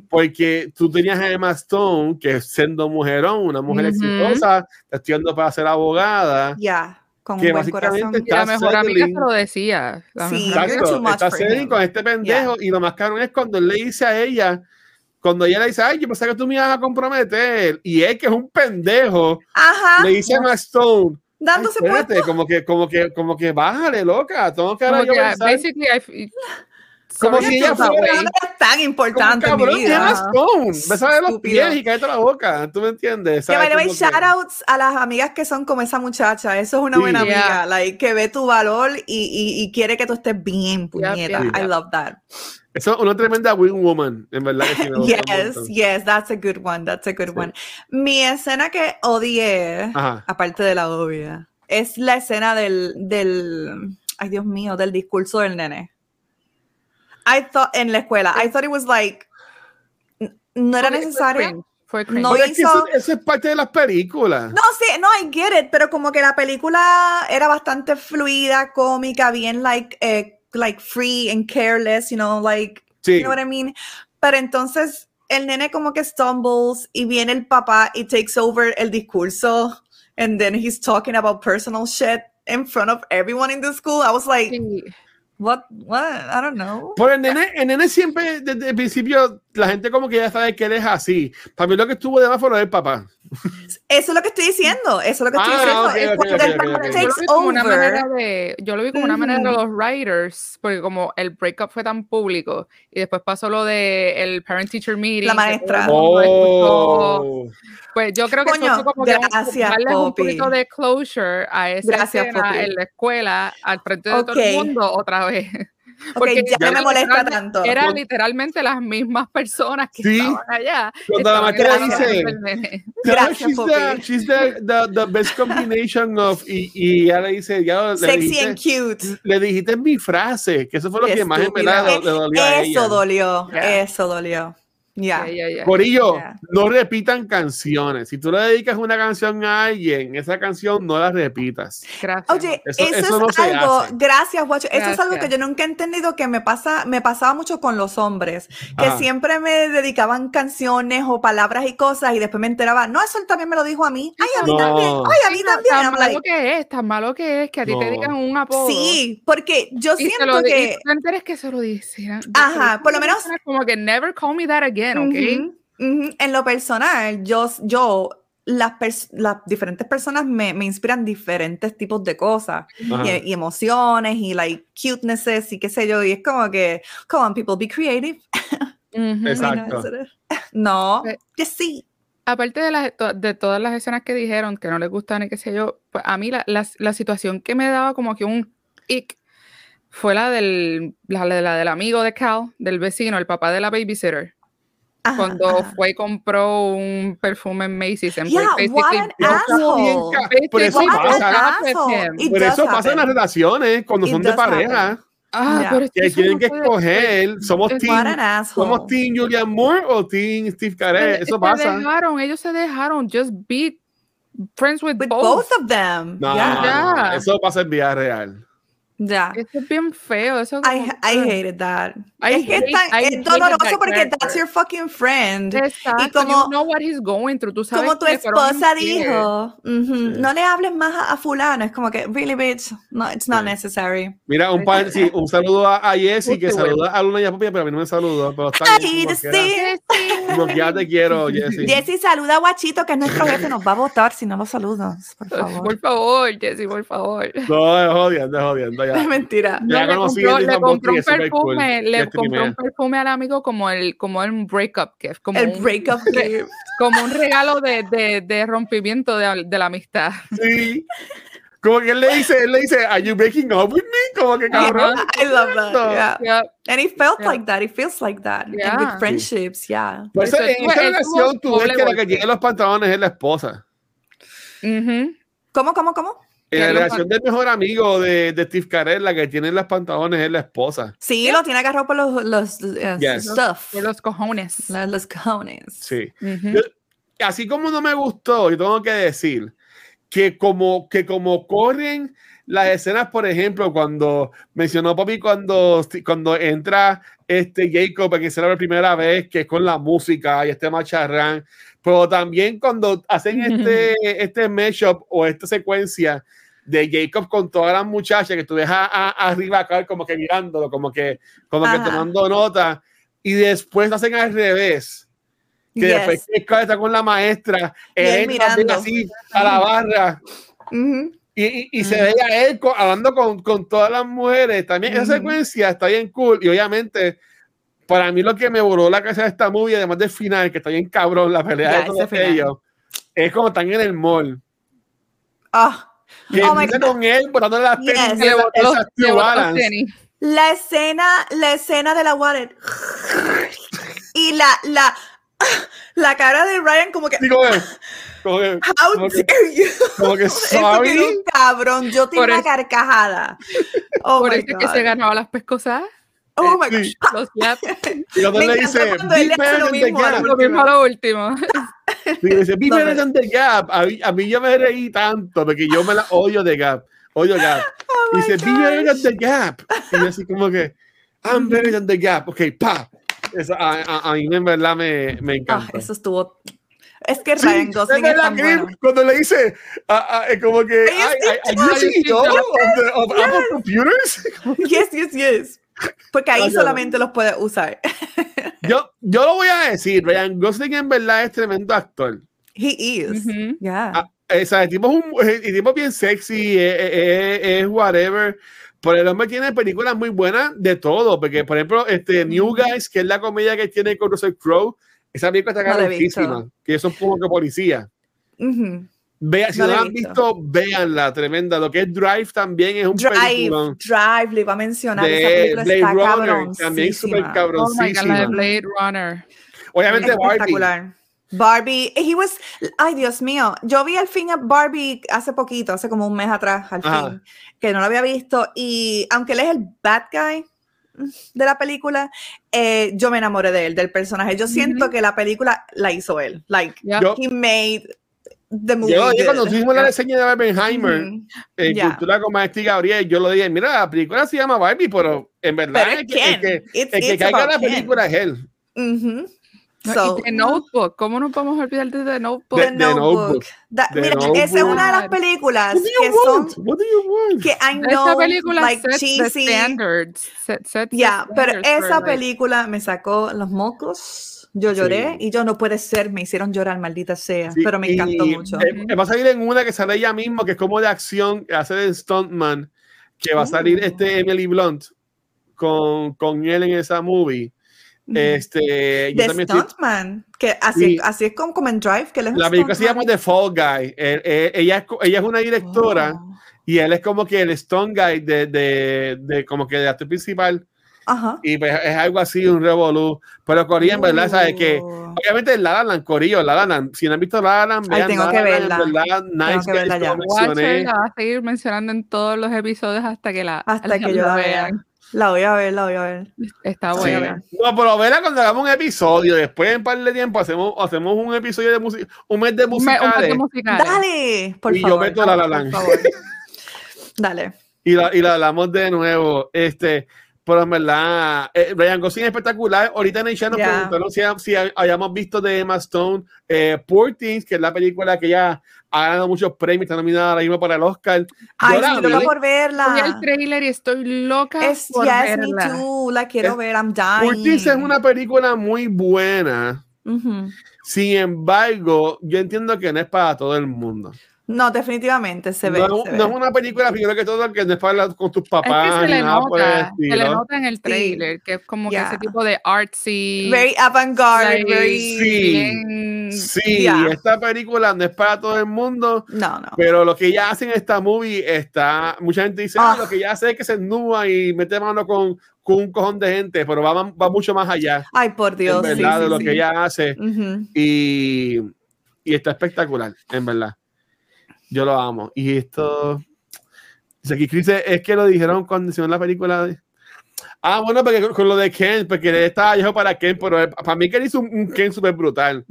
porque tú tenías a Emma Stone, que siendo mujerón, una mujer exitosa, estudiando para ser abogada. Ya con que un buen corazón. Y la mejor amiga se lo decía. sí, exacto, está con este pendejo y lo más caro es cuando él le dice a ella, cuando ella le dice, ay, yo pensé que tú me ibas a comprometer, y él que es un pendejo, le dice a Stone, dándose espérate, como que, como que, como que bájale, loca, tengo que ahora yo basically, I, como si ella fuera tan importante en mi vida. Bésame los pies y cállate la boca. ¿Tú me entiendes? Que vale, shoutouts a las amigas que son como esa muchacha. Eso es una buena amiga. Like, que ve tu valor y, y, quiere que tú estés bien, puñeta. I love that. Eso es una tremenda wing woman, en verdad. Que sí me yes, yes, that's a good one, that's a good one. Mi escena que odié, aparte de la obvia, es la escena del, del, ay Dios mío, del discurso del nene. I thought en la escuela, I thought it was like no era necesario. no hizo... eso, es parte de las películas. No, sí, no, I get it, pero como que la película era bastante fluida, cómica, bien like, eh, like free and careless, you know, like, you know what I mean? Pero entonces el nene como que stumbles y viene el papá y takes over el discurso and then he's talking about personal shit in front of everyone in the school. I was like, What, what? I don't know. Por el nene, el nene siempre, desde el principio, la gente como que ya sabe que él es así. Para mí lo que estuvo de más fue lo del papá. Eso es lo que estoy diciendo. Eso es lo que estoy ah, diciendo. yo, lo vi como una manera de los writers, porque como el breakup fue tan público y después pasó lo de el parent teacher meeting. La maestra. Oh. Pues yo creo que Coño, eso fue como gracias, darle un poquito de closure a esa gracias, escena en la escuela al frente de todo el mundo otra vez. Porque ya, no me molesta tanto. Eran literalmente las mismas personas que estaban allá. Cuando la maestra dice, Gracias, she's, the, she's the, the, best combination of, y, y ella le dice, ya, sexy and cute. Le dijiste mi frase, que eso fue lo que más me le, dolió. Eso dolió, eso dolió. Ya. Por ello, no repitan canciones. Si tú le dedicas una canción a alguien, esa canción no la repitas. Gracias. Oye, eso, es algo, gracias, Guacho. Eso es algo que yo nunca he entendido que me pasa, me pasaba mucho con los hombres, que siempre me dedicaban canciones o palabras y cosas y después me enteraba, no, eso él también me lo dijo a mí. Ay, a mí también. Ay, a mí también. Tan malo que es, tan malo que es que a ti te digan un apodo. Sí, porque yo siento que. Y enteres que se lo dicen. Ajá, por lo menos. Como que never call me that again. En lo personal, yo, yo las, las diferentes personas me, me, inspiran diferentes tipos de cosas y, emociones y like cutenesses y qué sé yo. Y es como que, come on, people, be creative. Exacto. no, que sí. Aparte de, las, de todas las escenas que dijeron que no les gustan y qué sé yo, pues a mí la, la, la situación que me daba como que un ick fue la del, la, la, del amigo de Cal, del vecino, el papá de la babysitter cuando fue y compró un perfume en Macy's en yeah, what an asshole. Por eso pasa, por eso pasa en las relaciones cuando son de pareja. Ah, pero que tienen que escoger, somos team, somos team Julian Moore o team Steve Carell, eso pasa. Dejaron, ellos se dejaron, just be friends with, with both. both. of them. No, yeah. no, eso pasa en vida real. Ya. Eso es bien feo. Eso I, I hated that. I es que es, tan, es doloroso porque that's your fucking friend. Exacto. Y como, you know what he's going through. Tú sabes como tu esposa dijo, uh -huh, sí. no le hables más a, a, fulano. Es como que, really, bitch, no, it's not sí. necessary. Mira, un, pan, sí, un saludo a, a Jessie que saluda a Luna y a Popi, pero a mí no me saludó. Pero está como, que ya te quiero, Jessie. Jessie, saluda a Guachito, que es nuestro jefe. Nos va a votar si no lo saludas, por favor. Por favor, Jessie, por favor. No, es jodiendo, es jodiendo. Ya. Es mentira. Ya le compró, le compró un perfume, cool. le compró un perfume al amigo como el, como el breakup gift. Como el un, breakup gift. Como un regalo de, de, de rompimiento de, de, la amistad. Sí. Como que él le dice, él le dice, ¿Are you breaking up with me? Como que cabrón. I love that. Yeah. yeah. And he felt yeah. like that. He feels like that. Yeah. And with friendships, yeah. Pues en esta relación tú ves que la que tiene los pantalones es la esposa. Uh -huh. ¿Cómo, cómo, cómo? En la relación del mejor amigo de, de Steve Carell, la que tiene los pantalones es la esposa. Sí, lo tiene agarrado por los, los uh, yes. stuff. Por los cojones. Los, los cojones. Sí. Uh -huh. Yo, así como no me gustó, yo tengo que decir que como, que como corren las escenas, por ejemplo, cuando mencionó Papi cuando, cuando entra este Jacob, que será la primera vez, que es con la música y este macharrán, pero también cuando hacen este, este mashup o esta secuencia de Jacob con todas las muchachas que tú a, arriba acá como que mirándolo, como que, como que tomando nota, y después hacen al revés. Que yes. después Jacob está con la maestra, él también así a la barra. Uh -huh. Y, y, y, se veía a él hablando con, con, todas las mujeres. También esa secuencia está bien cool. Y obviamente, para mí lo que me voló la cabeza de esta movie, además del final, que está bien cabrón, la pelea yeah, de todos ellos, es como están en el mall. Ah. Que oh con él las Yes. tenis, Le botó- esas le New botó los Balance. tenis. La escena, la escena de la water. Y la, la, la cara de Ryan como que, Digo, como que, how como que, dare you? como que Eso que sorry. bien cabrón, yo tengo una carcajada. Oh Por my eso es que se ganaba las pescosadas. Oh my Sí. gosh. Los. Y cuando le dice, "Be better than the mismo a la gap". Lo mismo a lo último. Dice, be No, better than the gap. A mí, a mí yo me reí tanto porque yo me la odio de gap. Odio gap. Oh dice, be God. better than the gap. Y yo así como que, I'm better than the gap. Ok, pa. Eso, a, a, a mí en verdad me, me Ah, encanta. eso estuvo. Es que Sí, Ryan es Gosling es verdad tan que bueno. cuando le dice, ah, ah, es como que, Are you "Ay, ay, Steve are you Jobs? CEO Are you of, the- of Yes. Apple Computers? Yes, yes, yes. Porque ahí Ah, solamente los puedes usar. yo, yo lo voy a decir, Ryan Gosling en verdad es tremendo actor. He is. Ujú. Yeah. Ah, o sea, el tipo es, un, el tipo es bien sexy, es, es- es whatever. Pero el hombre tiene películas muy buenas de todo. Porque, por ejemplo, este New Guys, que es la comedia que tiene con Russell Crowe, esa película está carísima. Que son como que policía. Ujú. Vea, si No no, la han visto. visto, véanla, tremenda. Lo que es Drive también es un Drive, peliculón. Drive, le iba a mencionar. De esa película Blade está Runner, también súper cabroncísima. cabrón. Oh my God, la de Cabroncísima. Blade Runner. Obviamente Barbie. Espectacular. Barbie, he was, ay Dios mío, yo vi al fin a Barbie hace poquito, hace como un mes atrás, al Ajá. fin, que no lo había visto y aunque él es el bad guy mm, de la película, eh, yo me enamoré de él, del personaje. Yo siento Ujú. que la película la hizo él, like he made the movie. Yo, cuando tuvimos la reseña de Barbenheimer, en Ya. Cultura con Maestri Gabriel, yo lo dije, mira, la película se llama Barbie, pero en verdad Pero el que, el que, It's- el que it's caiga la Ken. película es él. Ujú. No, So, y The Notebook. ¿Cómo nos podemos olvidar de The Notebook? De- The The Notebook. The mira, esa es una de las películas What do que you son want? What do you want? que I Esa know película like sets the cheesy. standards. Set, sets the Ya, pero esa like, película me sacó los mocos. Yo lloré Sí. y yo no puede ser, me hicieron llorar, maldita sea, Sí, pero me encantó y, mucho. eh, va a salir en una que sale ella mismo, que es como de acción, que hace de Stuntman, que va a salir Uh. este Emily Blunt con, con él en esa movie. Este, de también estoy- Stuntman, que así, Sí. así es como, como en Drive, que él es la película se llama stuntman. The Fall Guy. Eh, eh, ella, es, ella es una directora Oh. y él es como que el stunt guy de, de, de como que de actor principal. Aja. Y pues es algo así, un revolú. Pero Corea, en verdad, ¿sabes que Oh. Obviamente La La Corillo, La La. Si no han visto La La vean tengo La que La verla. verdad, nice que verla ya. Watcher la va a seguir mencionando en todos los episodios hasta que la, Hasta que yo la vea. La voy a ver, la voy a ver. Está Sí. buena. No, pero vela cuando hagamos un episodio, después en un par de tiempo hacemos, hacemos un episodio de música, un mes de Un me- un mes de musicales. Dale, por Y yo favor. meto La La por Land. favor. Dale. Y la, y la hablamos de nuevo. Este, pero en verdad, eh, Ryan Gosling es espectacular. Ahorita en el chat nos preguntaron si, si, habíamos visto de Emma Stone eh, Poor Things, que es la película que ya ha ganado muchos premios, está nominada ahora mismo para el Oscar. Ay, estoy loca por verla. Vi el trailer y estoy loca es, por yes, verla. me too. La quiero ver, I'm dying. Poor Things es una película muy buena. Sin embargo, yo entiendo que no es para todo el mundo. No, definitivamente se ve. No, es una película, primero que todo, que no es para con tus papás. Es que se, le nota, se le nota en el trailer, que es como que ese tipo de artsy. Very avant-garde, Sí, sí esta película no es para todo el mundo. No, no. Pero lo que ya hacen en esta movie está. Mucha gente dice, ah, lo que ya hace es que se ennúa y mete mano con, con un cojón de gente, pero va, va mucho más allá. Ay, por Dios. En verdad, de lo que ella hace. y, y está espectacular, en verdad. Yo lo amo. Y esto. Dice aquí, Chris, es que lo dijeron cuando hicieron la película. De... Ah, bueno, porque con, lo de Ken, porque él estaba viejo para Ken, pero para mí Ken hizo un, Ken súper brutal.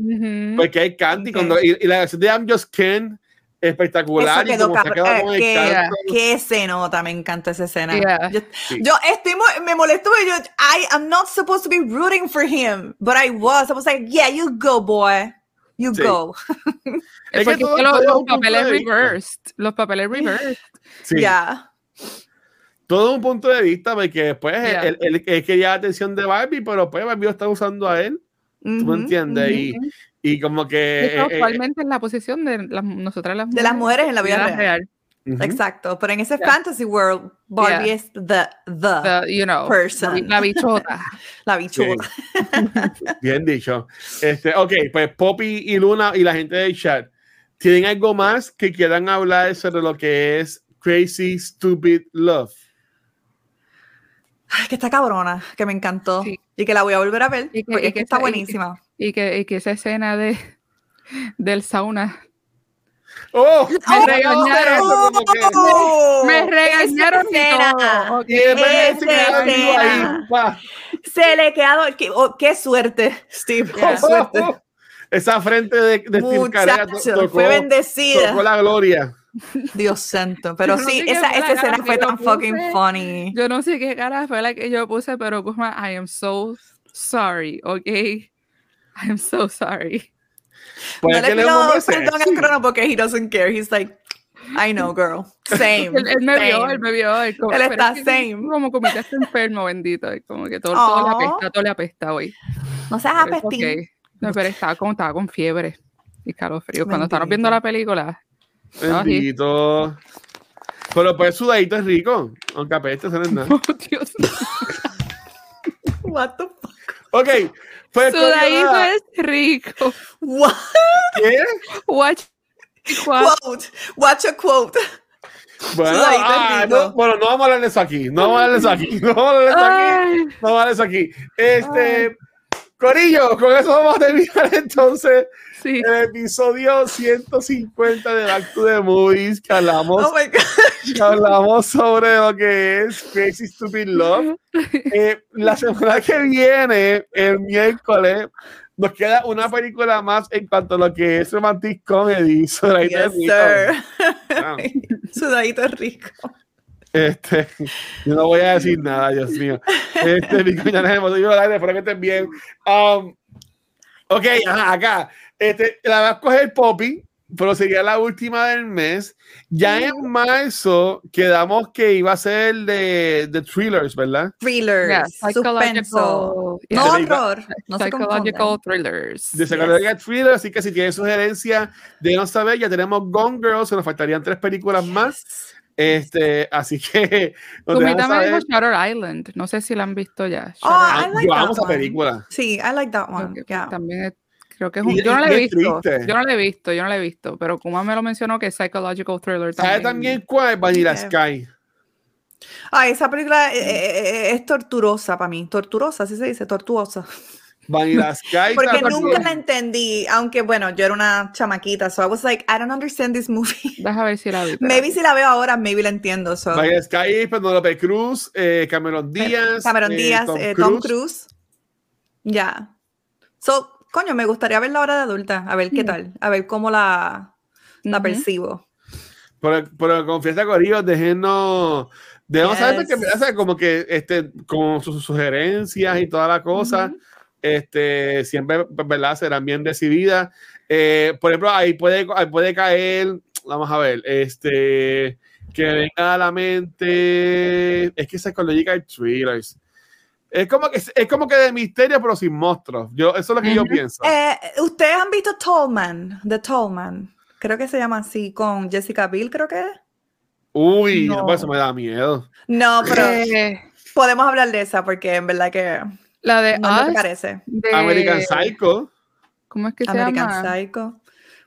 Porque hay Candy, cuando, y, la versión de I'm Just Ken espectacular. Eso quedó, y eh, que, se nota, me encanta esa escena. Yo, yo, estoy, me molestó, yo, I am not supposed to be rooting for him, but I was. I was like, yeah, you go, boy. You go. es porque los, papeles reversed. Los papeles reversed. Sí. Ya. Todo un punto de vista, porque después él, él, quería atención de Barbie, pero pues Barbie lo está usando a él. ¿Tú me entiendes? y, y, como que. Actualmente eh, eh, en la posición de las, nosotras las mujeres. De las mujeres en la vida real. Exacto, pero en ese fantasy world, Barbie es the, the, you know, person. La, bichota. la bichota. Bien dicho. Este, ok, pues Poppy y Luna y la gente del chat, ¿tienen algo más que quieran hablar sobre lo que es Crazy Stupid Love? Ay, que está cabrona, que me encantó y que la voy a volver a ver y que, está buenísima. Y que, y que esa escena de, del sauna Oh, me oh, regañaron. Oh, me regañaron Se le quedó. Qué, oh, qué suerte, Steve. Qué suerte. Esa frente de, de Steve tocó, fue bendecida. Tocó la gloria. Dios santo, pero sí, esa, esa escena fue tan fucking funny. Yo no sé qué cara fue la que yo puse, pero Guzmán, I am so sorry, ok? I am so sorry. Pues no le pido perdón al crono porque he doesn't care. He's like, I know, girl. Same. él, me vio, él me vio. Él, como, él está same. Como comité está enfermo, bendito. Como que todo, todo, le apesta, todo le apesta hoy. No seas apestín. Okay. No, pero estaba, como, estaba con fiebre y calofrío. Cuando estábamos viendo la película. Bendito. Pero pues sudadito es rico. Aunque apeste, no es nada. Oh, Dios What the fuck? Ok, pues Sudadito es rico. What? ¿Qué? Watch quote. Watch a quote. Bueno, ah, no, bueno, no vamos a hablar de eso aquí. No vamos a hablar de eso aquí. No vamos a hablar de eso aquí. No vamos a hablar de eso aquí. Este, Corillo, con eso vamos a terminar entonces el episodio 150 de Back to the Movies que hablamos, oh que hablamos sobre lo que es Crazy Stupid Love. Eh, la semana que viene, el miércoles, nos queda una película más en cuanto a lo que es romantic comedy. Sudadito yes, rico. Sudadito rico. Este, yo no voy a decir nada, Dios mío. Este, mi coñanes hemos ido al aire, espero que estén bien. Um, ok, acá. Este, la va a coger Poppy, pero sería la última del mes. Ya en marzo quedamos que iba a ser de, de thrillers, ¿verdad? Thrillers, suspenso. No horror. No psychological thrillers. De psychological thrillers, así que si tienen sugerencias, déjenos saber. Ya tenemos Gone Girl, se nos faltarían tres películas más. Este, así que. Shutter Island. No sé si la han visto ya. Oh, I like yo amo esa película. Sí, I like that one. Yeah. También creo que es un. yo no la he visto. Yo no la he visto, yo no la he visto. Pero Kuma me lo mencionó que es Psychological Thriller también. ¿Sabe también cuál? Vanilla Sky. Ay, esa película eh, eh, eh, es torturosa para mí. Torturosa, así se dice, tortuosa. Vanilla Sky. Porque nunca la entendí, aunque bueno, yo era una chamaquita, so I was like, I don't understand this movie. Deja ver si la veo. Maybe si la veo ahora, maybe la entiendo. So. Vanilla Sky, Penelope Cruz, eh, Cameron eh, Díaz. Cameron Díaz, Tom, eh, Tom, Cruise. Ya. So, coño, me gustaría verla ahora de adulta, a ver qué mm. tal, a ver cómo la, la percibo. Pero, pero confianza con ellos, déjenos. Debemos saber que hace como que este, con sus sugerencias y toda la cosa, este, siempre, ¿verdad? Serán bien recibidas. Eh, por ejemplo, ahí puede, puede caer, vamos a ver, este, que venga a la mente, es que Psychological Thrillers. Es como que es como que de misterio, pero sin monstruos. Yo, eso es lo que yo pienso. Eh, Ustedes han visto Tallman, The Tallman. Creo que se llama así, con Jessica Biel, creo que Uy, no. eso me da miedo. No, pero eh. podemos hablar de esa porque en verdad que. La de no te parece. American Psycho. ¿Cómo es que se American llama? American Psycho.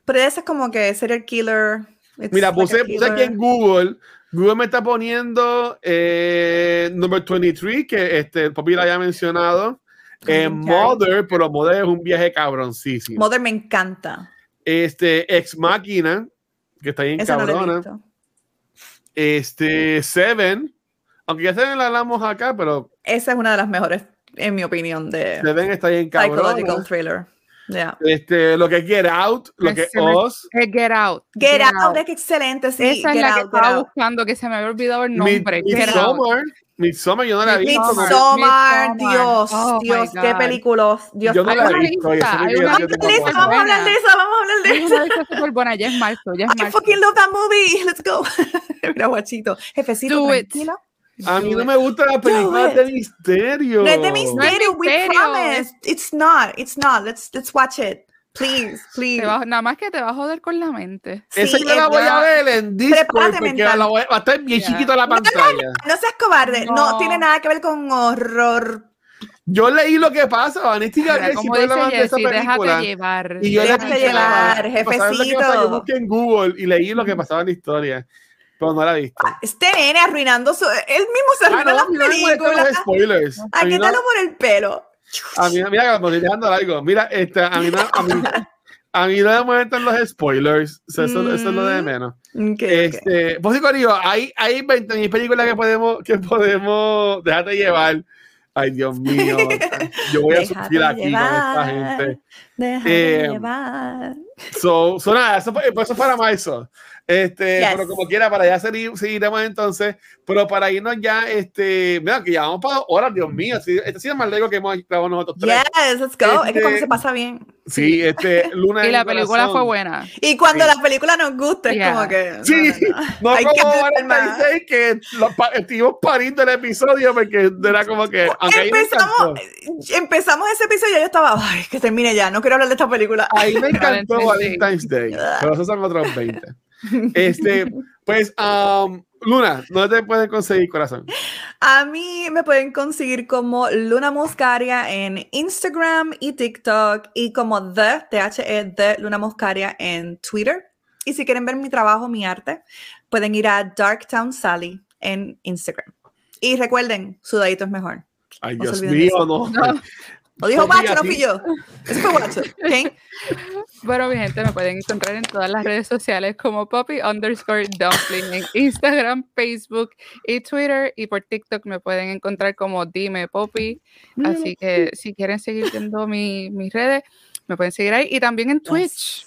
Pero esa es como que serial killer. Mira, puse, puse aquí en Google Google me está poniendo eh, number 23, que este, papi la haya mencionado. Eh, Mother, pero Mother es un viaje cabroncísimo. Mother me encanta. Este, Ex Máquina, que está bien cabrona. este, Seven, aunque ya Seven la hablamos acá, pero. Esa es una de las mejores, en mi opinión, de. Seven está bien cabrona. Psychological thriller. Yeah. Este, lo que es Get Out, lo que es Oz. Get Out. Get, Out, es excelente, sí. Esa es Get la out, que estaba buscando, que se me había olvidado el nombre. Midsommar. Midsommar, yo no la he visto. Midsommar, Dios, oh Dios, qué películas. Dios, yo no la he visto. Vamos a hablar de esa, vamos a hablar de esa. Es súper buena, ya es marzo, ya es marzo. I fucking love that movie, let's go. Mira, guachito. Jefecito, Do tranquilo. A mí no me gusta la película de misterio. No es de misterio, no we promise. It's not, it's not. Let's, let's watch it. Please, please. Va, nada más que te va a joder con la mente. Sí, Esa yo la voy a ver en Discord porque la voy, va a estar bien yeah. chiquito la pantalla. No, no, no seas cobarde. No. no. tiene nada que ver con horror. Yo leí lo que pasa, Vanessa Gabriel, dice Jessy, déjate llevar. Y yo déjate le llevar, jefecito. Yo busqué en Google y leí lo que pasaba en la historia. Pero no la he visto. Este nene arruinando su... Él mismo se arruinó ah, no, las películas. Los spoilers. Aquí te lo por el pelo. A mí, mira, me estoy dejando algo. Mira, este, a mí a mí, a mí no me molestan los spoilers. O sea, eso, mm. eso, es lo de menos. Okay, este, Pues digo, hay, hay 20 películas que podemos, que podemos dejarte llevar. Ay, Dios mío. Yo voy a sufrir aquí llevar, con esta gente. Déjate eh, llevar. So, so nada, eso, eso es para marzo. Este, yes. pero como quiera, para ya seguir, seguiremos entonces, pero para irnos ya, este, mira, que ya vamos para horas, Dios mío, este ha sido más largo que hemos grabado nosotros tres. Yes, let's go, este, es que cuando se pasa bien. Sí, este, Luna Y la película corazón. fue buena. Y cuando sí. la película nos gusta, es yeah. como que. Sí, no, no, no como 46 que lo, estuvimos pariendo el episodio porque era como que. Empezamos, empezamos ese episodio y yo estaba, ay, que termine ya, no quiero hablar de esta película. Ahí me encantó Valentine's Day, pero esos son otros 20. Este, pues, um, Luna, ¿dónde te pueden conseguir, corazón? A mí me pueden conseguir como Luna Muscaria en Instagram y TikTok y como The, T-H-E, The Luna Muscaria en Twitter. Y si quieren ver mi trabajo, mi arte, pueden ir a Darktown Sally en Instagram. Y recuerden, sudadito es mejor. Ay, Dios mío, no. no. Lo dijo Guacho, no fui yo. Eso fue Guacho. ¿okay? Bueno, mi gente, me pueden encontrar en todas las redes sociales como Poppy underscore Dumpling en Instagram, Facebook y Twitter. Y por TikTok me pueden encontrar como Dime Poppy. Así que si quieren seguir viendo mi, mis redes, me pueden seguir ahí. Y también en Twitch.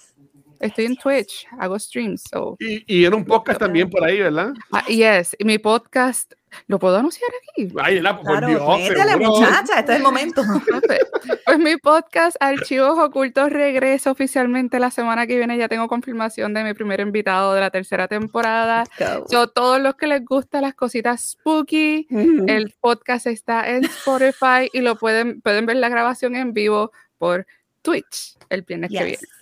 Estoy en Twitch, hago streams. So. Y, y en un podcast también por ahí, ¿verdad? Uh, yes, mi podcast, ¿lo puedo anunciar aquí? Ay, la, por claro, Dios, métele, muchacha, este es el momento. pues mi podcast Archivos Ocultos regresa oficialmente la semana que viene. Ya tengo confirmación de mi primer invitado de la tercera temporada. So, todos los que les gustan las cositas spooky, mm -hmm. el podcast está en Spotify y lo pueden, pueden ver la grabación en vivo por Twitch el viernes yes. que viene.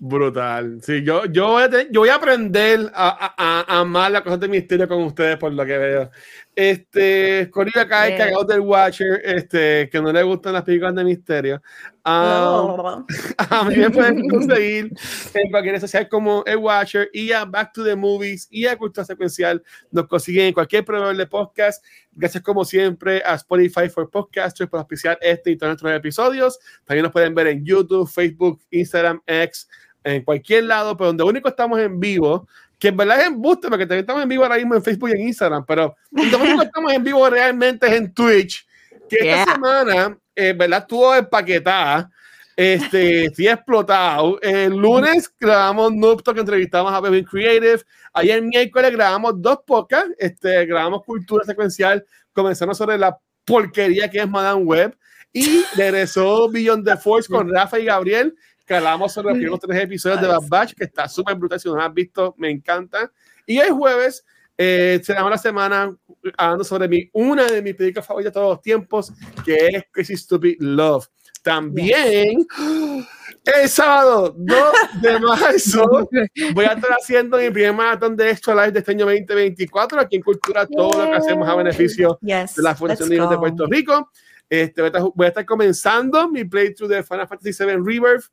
Brutal. Sí, yo, yo, voy, a yo voy a aprender a, a, a, amar la cosa de misterio con ustedes por lo que veo. Este, Corillo acá es cagado del Watcher, este, que no le gustan las películas de misterio. Um, no. A mí me pueden conseguir en cualquier red social como el Watcher y a Back to the Movies y a Cultura Secuencial. Nos consiguen en cualquier proveedor de podcast. Gracias como siempre a Spotify for Podcasters por auspiciar este y todos nuestros episodios. También nos pueden ver en YouTube, Facebook, Instagram, X, en cualquier lado, pero donde único estamos en vivo, que en verdad es embuste, porque también estamos en vivo ahora mismo en Facebook y en Instagram, pero donde único estamos en vivo realmente es en Twitch, que yeah. esta semana, eh, verdad, estuvo empaquetada. Este, estoy explotado. El lunes grabamos Noob que entrevistamos a Bevin Creative. Ayer miércoles grabamos dos podcasts. Este, grabamos Cultura Secuencial, comenzando sobre la porquería que es Madame Web. Y regresó Beyond the Force con Rafa y Gabriel, que hablamos sobre los primeros tres episodios de Bad Batch, que está súper brutal. Si no lo has visto, me encanta. Y el jueves eh, será una semana hablando sobre mi, una de mis películas favoritas de todos los tiempos, que es Crazy Stupid Love. También el sábado 2 de marzo voy a estar haciendo mi primer maratón de Extra Live de este año 2024 aquí en Cultura, todo lo que hacemos a beneficio de la Fundación de de Puerto Rico. Este, voy, a estar, comenzando mi playthrough de Final Fantasy VII Rebirth.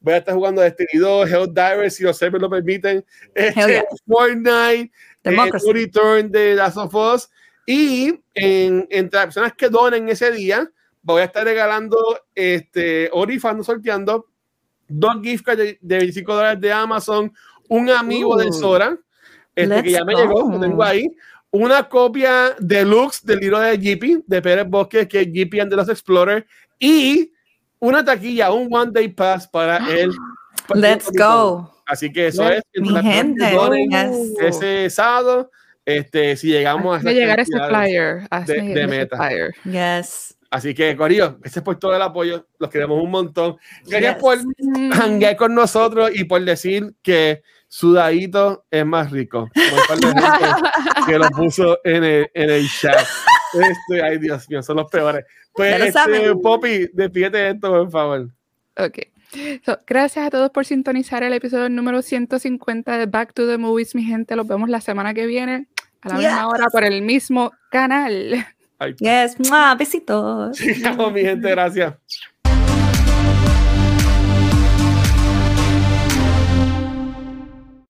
Voy a estar jugando Destiny 2, Hell Divers, si los servers lo permiten. Este, Fortnite, eh, Return de Last of Us. Y en, entre las personas que donen ese día, voy a estar regalando este, Orifando sorteando dos gift cards de, 25 dólares de Amazon, un amigo de Sora, este, que ya me llegó, lo tengo ahí, una copia deluxe del libro de Jeepy, de Pérez Bosque, que es Jeepy and the Lost Explorer, y una taquilla, un one day pass para el. Let's go. Así que eso es. Mi gente. Ese sábado, este, si llegamos a llegar a ese flyer, de, de meta. Flyer. Yes. Así que, Corillo, gracias por todo el apoyo, los queremos un montón. Gracias por hangar con nosotros y por decir que sudadito es más rico. que lo puso en el, en el chat. Este, ay, Dios mío, son los peores. Pues, este, Poppy, despídete de esto, por favor. Ok. gracias a todos por sintonizar el episodio número 150 de Back to the Movies, mi gente. Los vemos la semana que viene a la misma hora por el mismo canal. Yes, besitos. mi gente, gracias.